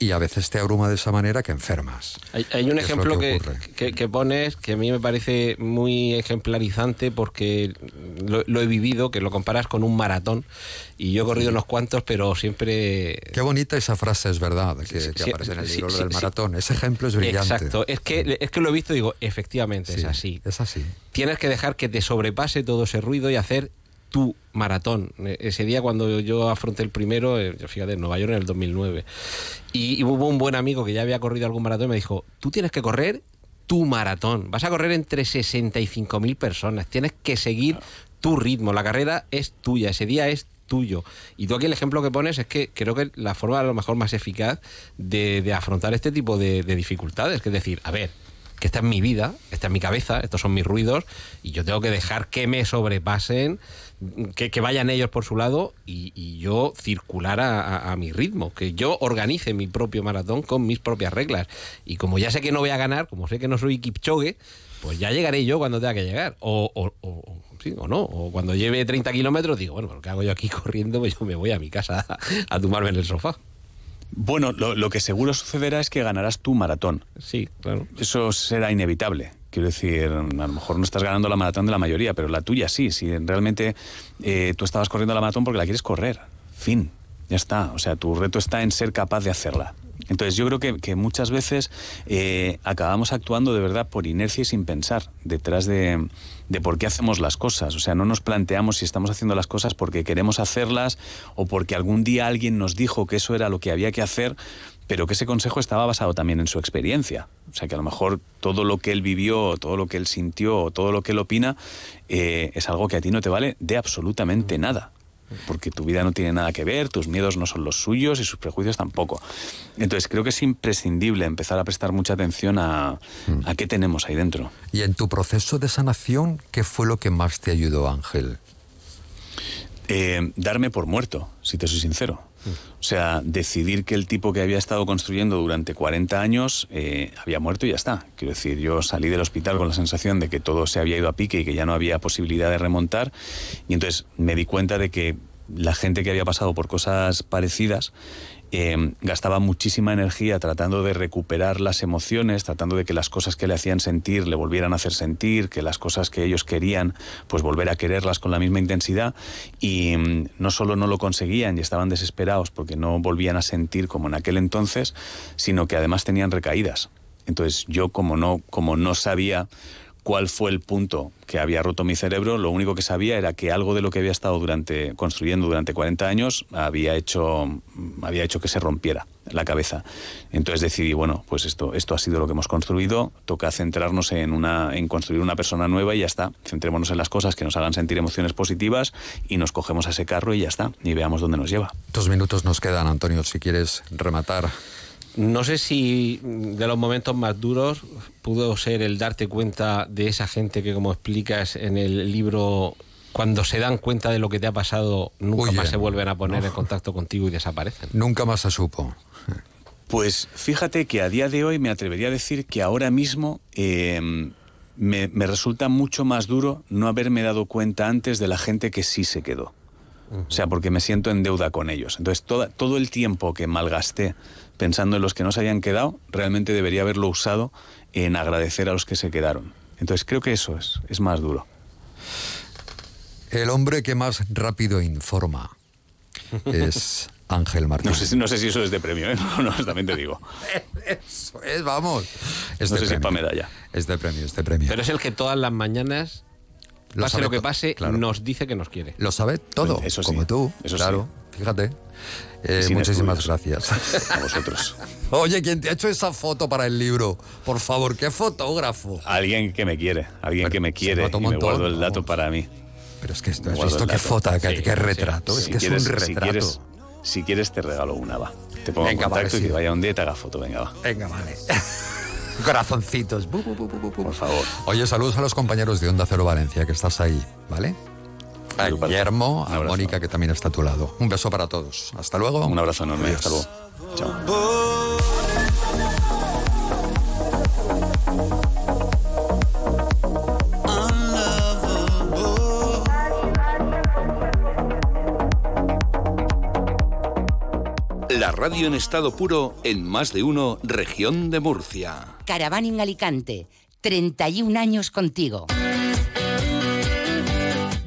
Y a veces te abruma de esa manera que enfermas. Hay, hay un ejemplo que que, ocurre. que- que pones que a mí me parece muy ejemplarizante porque lo, lo he vivido, que lo comparas con un maratón. Y yo he corrido unos cuantos, pero siempre... Qué bonita esa frase, es verdad, que, sí, aparece en el libro del maratón. Ese ejemplo es brillante. Exacto, es que, es que lo he visto y digo, efectivamente, es así. Es así. Tienes que dejar que te sobrepase todo ese ruido y hacer tu maratón. E- Ese día cuando yo afronté el primero, eh, fíjate, en Nueva York en el 2009, y, y hubo un buen amigo que ya había corrido algún maratón y me dijo, tú tienes que correr tu maratón, vas a correr entre 65.000 personas, tienes que seguir tu ritmo, la carrera es tuya, ese día es tuyo. Y tú aquí el ejemplo que pones es que creo que la forma a lo mejor más eficaz de, de afrontar este tipo de, de dificultades, que es decir, a ver, que esta es mi vida, esta es mi cabeza, estos son mis ruidos, y yo tengo que dejar que me sobrepasen, que, que vayan ellos por su lado y, y yo circular a, a- a mi ritmo, que yo organice mi propio maratón con mis propias reglas. Y como ya sé que no voy a ganar, como sé que no soy Kipchoge, pues ya llegaré yo cuando tenga que llegar. O, o- o- o- sí, o no. O cuando lleve 30 kilómetros digo, bueno, ¿pero ¿qué hago yo aquí corriendo? Pues yo me voy a mi casa a, a tumbarme en el sofá. Bueno, lo, lo que seguro sucederá es que ganarás tu maratón. Sí, claro. Eso será inevitable. Quiero decir, a lo mejor no estás ganando la maratón de la mayoría, pero la tuya sí. Si realmente eh, tú estabas corriendo la maratón porque la quieres correr. Fin. Ya está. O sea, tu reto está en ser capaz de hacerla. Entonces yo creo que, muchas veces eh, acabamos actuando de verdad por inercia y sin pensar detrás de, de por qué hacemos las cosas. O sea, no nos planteamos si estamos haciendo las cosas porque queremos hacerlas o porque algún día alguien nos dijo que eso era lo que había que hacer, pero que ese consejo estaba basado también en su experiencia. O sea, que a lo mejor todo lo que él vivió, todo lo que él sintió, todo lo que él opina, eh, es algo que a ti no te vale de absolutamente nada. Porque tu vida no tiene nada que ver, tus miedos no son los suyos y sus prejuicios tampoco. Entonces creo que es imprescindible empezar a prestar mucha atención a, a qué tenemos ahí dentro. Y en tu proceso de sanación, ¿qué fue lo que más te ayudó, Ángel? Eh, darme por muerto, si te soy sincero. O sea, decidir que el tipo que había estado construyendo durante 40 años eh, había muerto y ya está. Quiero decir, yo salí del hospital con la sensación de que todo se había ido a pique y que ya no había posibilidad de remontar. Y entonces me di cuenta de que la gente que había pasado por cosas parecidas eh, gastaba muchísima energía tratando de recuperar las emociones, tratando de que las cosas que le hacían sentir le volvieran a hacer sentir, que las cosas que ellos querían, pues volver a quererlas con la misma intensidad. Y mm, no solo no lo conseguían y estaban desesperados porque no volvían a sentir como en aquel entonces, sino que además tenían recaídas. Entonces yo como no, como no sabía cuál fue el punto que había roto mi cerebro, lo único que sabía era que algo de lo que había estado durante, construyendo durante 40 años había hecho, había hecho que se rompiera la cabeza. Entonces decidí, bueno, pues esto, esto ha sido lo que hemos construido, toca centrarnos en, una, en construir una persona nueva y ya está. Centrémonos en las cosas que nos hagan sentir emociones positivas y nos cogemos a ese carro y ya está, y veamos dónde nos lleva. Dos minutos nos quedan, Antonio, si quieres rematar. No sé si de los momentos más duros pudo ser el darte cuenta de esa gente que, como explicas en el libro, cuando se dan cuenta de lo que te ha pasado, nunca Huyen. más se vuelven a poner en contacto contigo y desaparecen. Nunca más se supo. Pues fíjate que a día de hoy me atrevería a decir que ahora mismo eh, me, me resulta mucho más duro no haberme dado cuenta antes de la gente que sí se quedó. O sea, porque me siento en deuda con ellos. Entonces, toda- todo el tiempo que malgasté pensando en los que no se habían quedado, realmente debería haberlo usado en agradecer a los que se quedaron. Entonces, creo que eso es, es más duro. El hombre que más rápido informa es Ángel Martín. No sé, si- no sé si eso es de premio, ¿eh? No, no, también te digo. Eso es, vamos. Es no de sé si es premio. para medalla. Es de premio, es de premio. Pero es el que todas las mañanas, Lo pase sabe lo que pase, claro. nos dice que nos quiere. Lo sabe todo, Eso sí, como tú. eso sí. claro, fíjate. Eh, muchísimas estudios. gracias. A vosotros. Oye, ¿quién te ha hecho esa foto para el libro? Por favor, ¿qué fotógrafo? Alguien que me quiere, alguien que me quiere y me guardo el dato para mí. Pero es que esto, has visto qué foto, qué, Sí, qué sí. retrato. Es Si que quieres- es un Si retrato. quieres, si quieres te regalo una, va. Te pongo Venga, en contacto vale, y que sí. vaya un día y te haga foto, venga, va. Venga, vale. Corazoncitos. Bu, bu, bu. Por favor. Oye, saludos a los compañeros de Onda Cero Valencia, que estás ahí, ¿vale? A Guillermo, a. Mónica, que también está a tu lado. Un beso para todos. Hasta luego. Un abrazo enorme, Adiós. hasta luego. Chao. La radio en estado puro en más de uno, región de Murcia. Caravaning Alicante, 31 años contigo.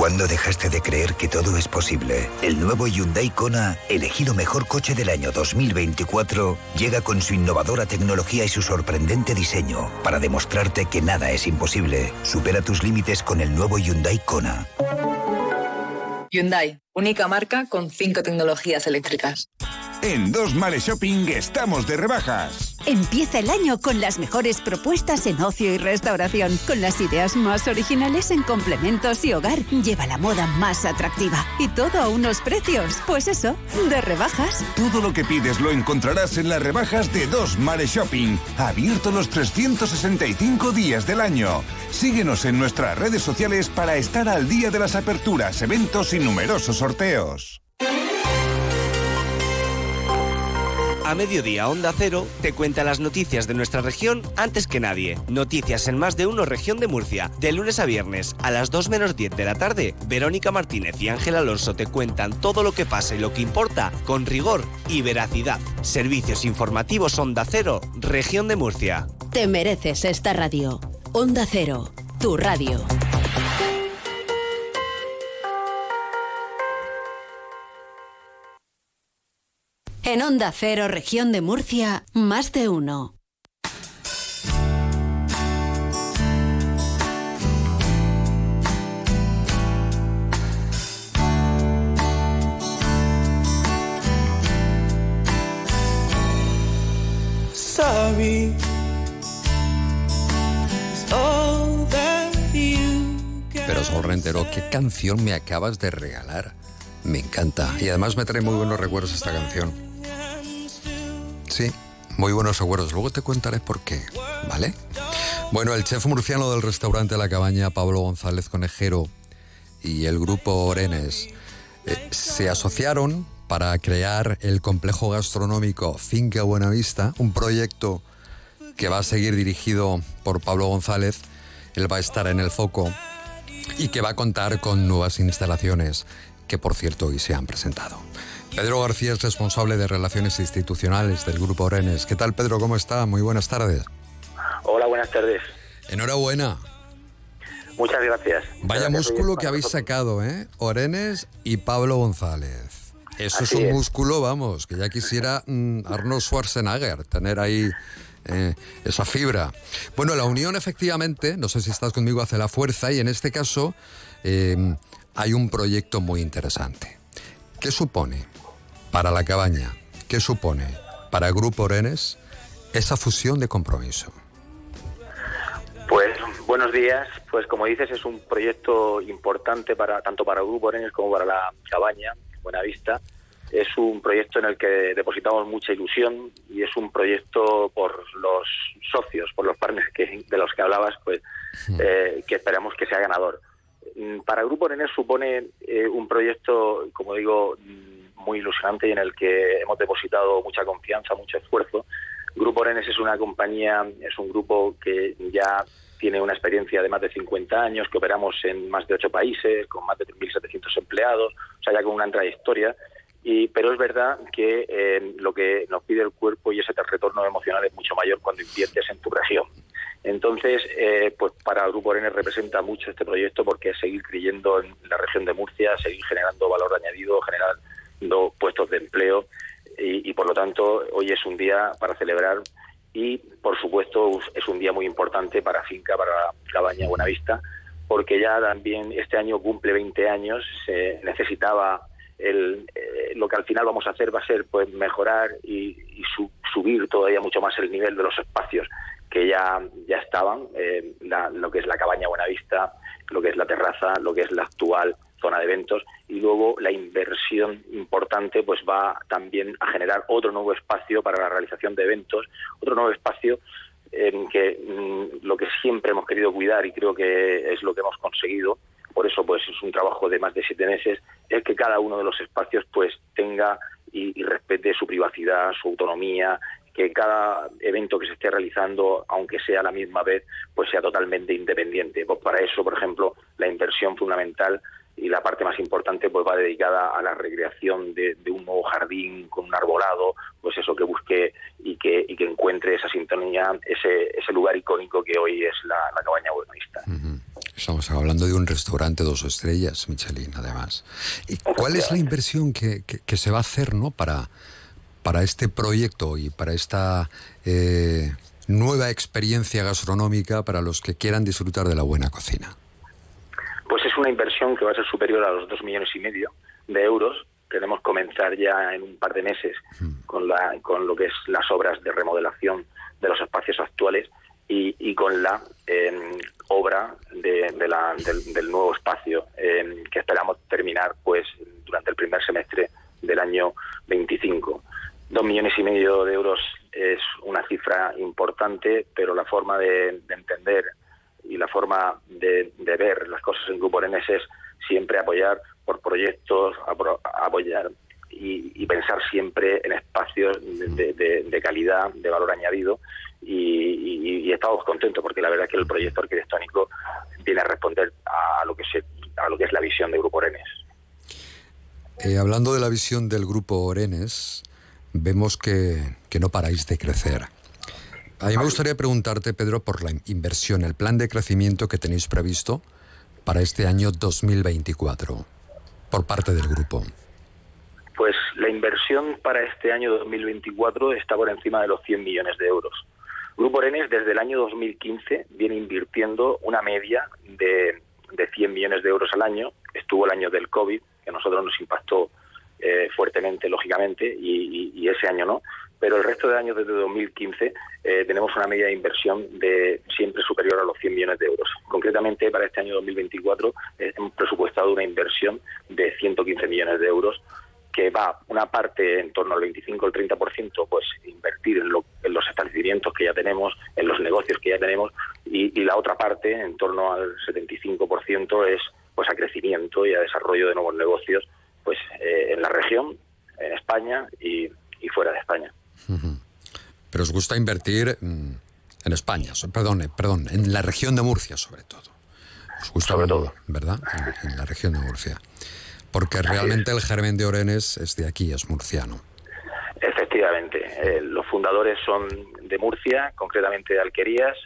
¿Cuándo dejaste de creer que todo es posible? El nuevo Hyundai Kona, elegido mejor coche del año 2024, llega con su innovadora tecnología y su sorprendente diseño para demostrarte que nada es imposible. Supera tus límites con el nuevo Hyundai Kona. Hyundai, única marca con cinco tecnologías eléctricas. En Dos Males Shopping estamos de rebajas. Empieza el año con las mejores propuestas en ocio y restauración, con las ideas más originales en complementos y hogar. Lleva la moda más atractiva y todo a unos precios, pues eso, de rebajas. Todo lo que pides lo encontrarás en las rebajas de Dos Mares Shopping, abierto los 365 días del año. Síguenos en nuestras redes sociales para estar al día de las aperturas, eventos y numerosos sorteos. A mediodía Onda Cero te cuenta las noticias de nuestra región antes que nadie. Noticias en más de uno región de Murcia. De lunes a viernes a las 2 menos 10 de la tarde, Verónica Martínez y Ángel Alonso te cuentan todo lo que pasa y lo que importa con rigor y veracidad. Servicios informativos Onda Cero, región de Murcia. Te mereces esta radio. Onda Cero, tu radio. En Onda Cero, región de Murcia, más de uno. Sorry. Pero Sol Rentero, ¿qué canción me acabas de regalar? Me encanta. Y además me trae muy buenos recuerdos esta canción. Muy buenos recuerdos. Luego te contaré por qué, ¿vale? Bueno, el chef murciano del restaurante La Cabaña, Pablo González Conejero, y el grupo Orenes eh, se asociaron para crear el complejo gastronómico Finca Buenavista, un proyecto que va a seguir dirigido por Pablo González. Él va a estar en el foco Y que va a contar con nuevas instalaciones que, por cierto, hoy se han presentado. Pedro García es responsable de Relaciones Institucionales del Grupo Orenes. ¿Qué tal, Pedro? ¿Cómo está? Muy buenas tardes. Hola, buenas tardes. Enhorabuena. Muchas gracias. Vaya Gracias, músculo que habéis sacado, ¿eh? Orenes y Pablo González. Eso es un es. músculo, vamos, que ya quisiera mm, Arnold Schwarzenegger tener ahí eh, esa fibra. Bueno, la unión efectivamente, no sé si estás conmigo, hace la fuerza y en este caso eh, hay un proyecto muy interesante. ¿Qué supone para la cabaña? ¿Qué supone para Grupo Orenes esa fusión de compromiso? Pues buenos días. Pues como dices, es un proyecto importante para tanto para Grupo Orenes como para la cabaña Buenavista. Es un proyecto en el que depositamos mucha ilusión y es un proyecto por los socios, por los partners que, de los que hablabas, pues eh, que esperamos que sea ganador. Mm, Para Grupo Orenes supone eh, un proyecto, como digo, muy ilusionante y en el que hemos depositado mucha confianza, mucho esfuerzo. Grupo Orenes es una compañía, es un grupo que ya tiene una experiencia de más de 50 años, que operamos en más de 8 países, con más de 3.700 empleados, o sea, ya con una trayectoria. Y, pero es verdad que eh, lo que nos pide el cuerpo y ese retorno emocional es mucho mayor cuando inviertes en tu región. Entonces, eh, pues para Grupo Orenes representa mucho este proyecto porque es seguir creyendo en la región de Murcia, seguir generando valor añadido, generando puestos de empleo y, y por lo tanto hoy es un día para celebrar y por supuesto es un día muy importante para Finca, para Cabaña Buenavista, porque ya también este año cumple 20 años, se necesitaba el, eh, lo que al final vamos a hacer va a ser pues mejorar y, y su- subir todavía mucho más el nivel de los espacios que ya, ya estaban, eh, la- lo que es la cabaña Buenavista, lo que es la terraza, lo que es la actual zona de eventos y luego la inversión importante pues va también a generar otro nuevo espacio para la realización de eventos, otro nuevo espacio en que mm, lo que siempre hemos querido cuidar y creo que es lo que hemos conseguido, por eso pues es un trabajo de más de siete meses, es que cada uno de los espacios pues tenga y, y respete su privacidad, su autonomía, que cada evento que se esté realizando, aunque sea la misma vez, pues sea totalmente independiente. Pues para eso, por ejemplo, la inversión fundamental y la parte más importante pues va dedicada a la recreación de, de un nuevo jardín con un arbolado, pues eso que busque y que, y que encuentre esa sintonía, ese, ese lugar icónico que hoy es la, la cabaña buenavista. Estamos hablando de un restaurante dos estrellas, Michelin, además. ¿Y cuál es la inversión que, que- que se va a hacer ¿no? para, para este proyecto y para esta eh, nueva experiencia gastronómica para los que quieran disfrutar de la buena cocina? Una inversión que va a ser superior a los dos millones y medio de euros. Queremos comenzar ya en un par de meses con, la, con lo que es las obras de remodelación de los espacios actuales y, y con la eh, obra de, de la- del, del nuevo espacio eh, que esperamos terminar pues durante el primer semestre del año 25. Dos millones y medio de euros es una cifra importante, pero la forma de, de entender y la forma de, de ver las cosas en Grupo Orenes es siempre apoyar por proyectos, apoyar y, pensar siempre en espacios de, calidad, de valor añadido y, estamos contentos porque la verdad es que el proyecto arquitectónico viene a responder a lo que se a lo que es la visión de Grupo Orenes. Eh, hablando de la visión del grupo Orenes, vemos que no paráis de crecer. A mí me gustaría preguntarte, Pedro, por la inversión, el plan de crecimiento que tenéis previsto para este año 2024 por parte del grupo. Pues la inversión para este año 2024 está por encima de los 100 millones de euros. Grupo Orenes desde el año 2015 viene invirtiendo una media de, de 100 millones de euros al año. Estuvo el año del COVID, que a nosotros nos impactó eh, fuertemente, lógicamente, y, y- y ese año no. Pero el resto de años desde 2015 eh, tenemos una media de inversión de siempre superior a los 100 millones de euros. Concretamente, para este año 2024 eh, hemos presupuestado una inversión de 115 millones de euros que va una parte en torno al 25 al 30% pues invertir en, lo- en los establecimientos que ya tenemos, en los negocios que ya tenemos y, y la otra parte en torno al 75% es pues a crecimiento y a desarrollo de nuevos negocios pues eh, en la región, en España y, y fuera de España. Pero os gusta invertir mm, en España, perdón, perdón, en la región de Murcia sobre todo. Os gusta Sobre todo. ¿verdad? En, en la región de Murcia. Porque realmente el germen de Orenes es de aquí, es murciano. Efectivamente, eh, los fundadores son de Murcia, concretamente de Alquerías,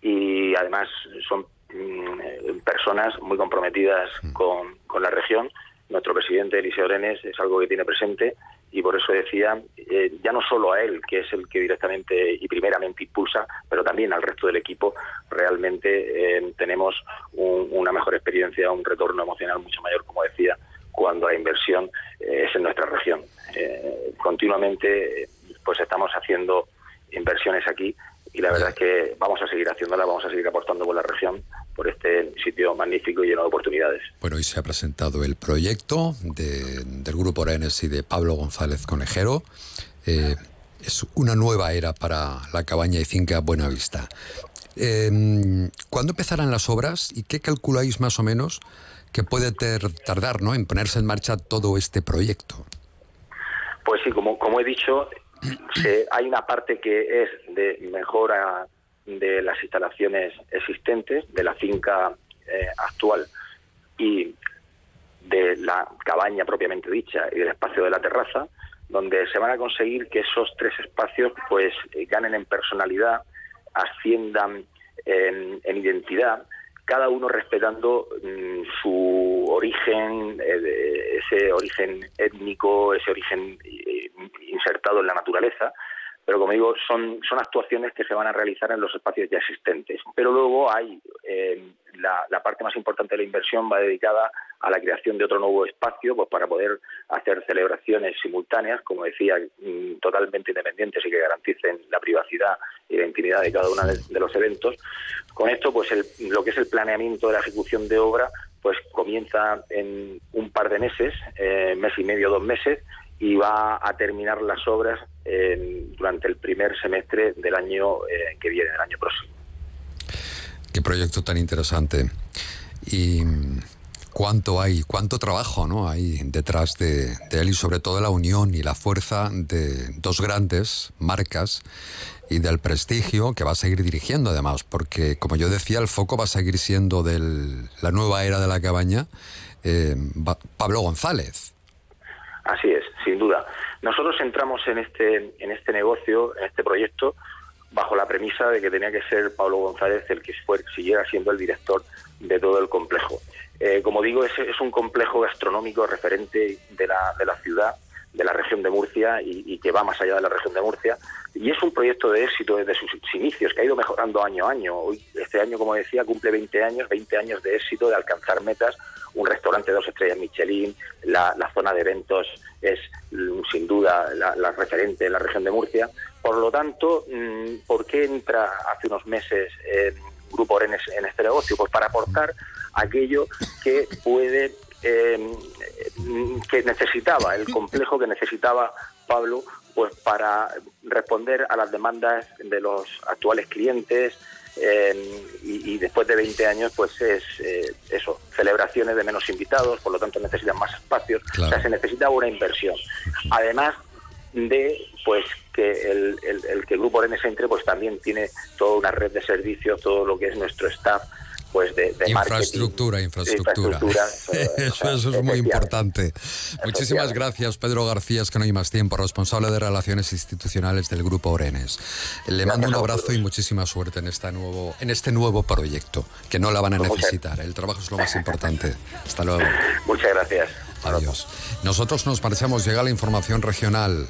y además son mm, personas muy comprometidas con, con la región. Nuestro presidente, Eliseo Orenes, es algo que tiene presente y por eso decía, eh, ya no solo a él, que es el que directamente y primeramente impulsa, pero también al resto del equipo, realmente eh, tenemos un- una mejor experiencia, un retorno emocional mucho mayor, como decía, cuando la inversión eh, es en nuestra región. Continuamente, pues estamos haciendo inversiones aquí y la verdad es que vamos a seguir haciéndola, vamos a seguir apostando por la región, por este sitio magnífico y lleno de oportunidades. Bueno, hoy se ha presentado el proyecto de- del Grupo Orenes y de Pablo González Conejero. Eh, es una nueva era para la cabaña y finca Buenavista. Eh, ¿Cuándo empezarán las obras y qué calculáis más o menos que puede ter- tardar ¿no? en ponerse en marcha todo este proyecto? Pues sí, como, como he dicho, se- hay una parte que es de mejora de las instalaciones existentes, de la finca eh, actual y de la cabaña propiamente dicha y del espacio de la terraza, donde se van a conseguir que esos tres espacios pues eh, ganen en personalidad, asciendan en, en identidad, cada uno respetando mm, su origen, eh, ese origen étnico, ese origen eh, insertado en la naturaleza, pero como digo, son, son actuaciones que se van a realizar en los espacios ya existentes. Pero luego hay eh, la, parte más importante de la inversión va dedicada a la creación de otro nuevo espacio pues para poder hacer celebraciones simultáneas, como decía, mm, totalmente independientes y que garanticen la privacidad y la intimidad de cada uno de, de los eventos. Con esto, pues el- lo que es el planeamiento de la ejecución de obra, pues comienza en un par de meses, eh, mes y medio, dos meses, y va a terminar las obras eh, durante el primer semestre del año eh, que viene, del año próximo. Qué proyecto tan interesante. Y cuánto hay, cuánto trabajo ¿no? hay detrás de, de él y sobre todo la unión y la fuerza de dos grandes marcas y del prestigio que va a seguir dirigiendo además, porque como yo decía, el foco va a seguir siendo de la nueva era de la cabaña, eh, Pablo González. Así es, sin duda. Nosotros entramos en este, en este negocio, en este proyecto, bajo la premisa de que tenía que ser Pablo González el que fue, siguiera siendo el director de todo el complejo. Eh, como digo, es, es un complejo gastronómico referente de la, de la ciudad, de la región de Murcia y, que va más allá de la región de Murcia. Y es un proyecto de éxito desde sus inicios, que ha ido mejorando año a año. Hoy, este año, como decía, cumple 20 años, 20 años de éxito, de alcanzar metas. Un restaurante de dos estrellas Michelin, la, la zona de eventos es mm, sin duda la, referente en la región de Murcia. Por lo tanto, mm, ¿por qué entra hace unos meses eh, Grupo Orenes en este negocio? Pues para aportar aquello que puede eh, mm, que necesitaba, el complejo que necesitaba Pablo, pues para responder a las demandas de los actuales clientes eh, y, y después de 20 años, pues es eh, eso, celebraciones de menos invitados, por lo tanto necesitan más espacios, o sea, se necesita una inversión. Además de pues que el, el- el que el grupo Orenes entre pues también tiene toda una red de servicios, todo lo que es nuestro staff pues de, de marketing. Infraestructura, infraestructura. Infraestructura, Eso, eso es muy importante. Muchísimas gracias, Pedro García, es que no hay más tiempo, responsable de Relaciones Institucionales del Grupo Orenes. Le mando un abrazo y muchísima suerte en, esta nuevo, en este nuevo proyecto, que no la van a necesitar. El trabajo es lo más importante. Hasta luego. Muchas gracias. Adiós. Nosotros nos marchamos, llega la información regional.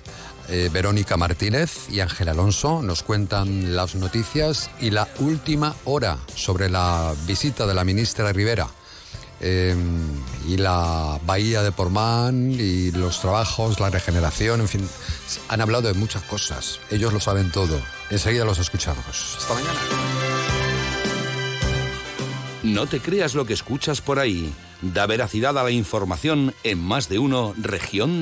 Eh, Verónica Martínez y Ángel Alonso nos cuentan las noticias y la última hora sobre la visita de la ministra Rivera eh, y la bahía de Portmán y los trabajos, la regeneración, en fin, han hablado de muchas cosas. Ellos lo saben todo. Enseguida los escuchamos. Hasta mañana. No te creas lo que escuchas por ahí. Da veracidad a la información en más de uno región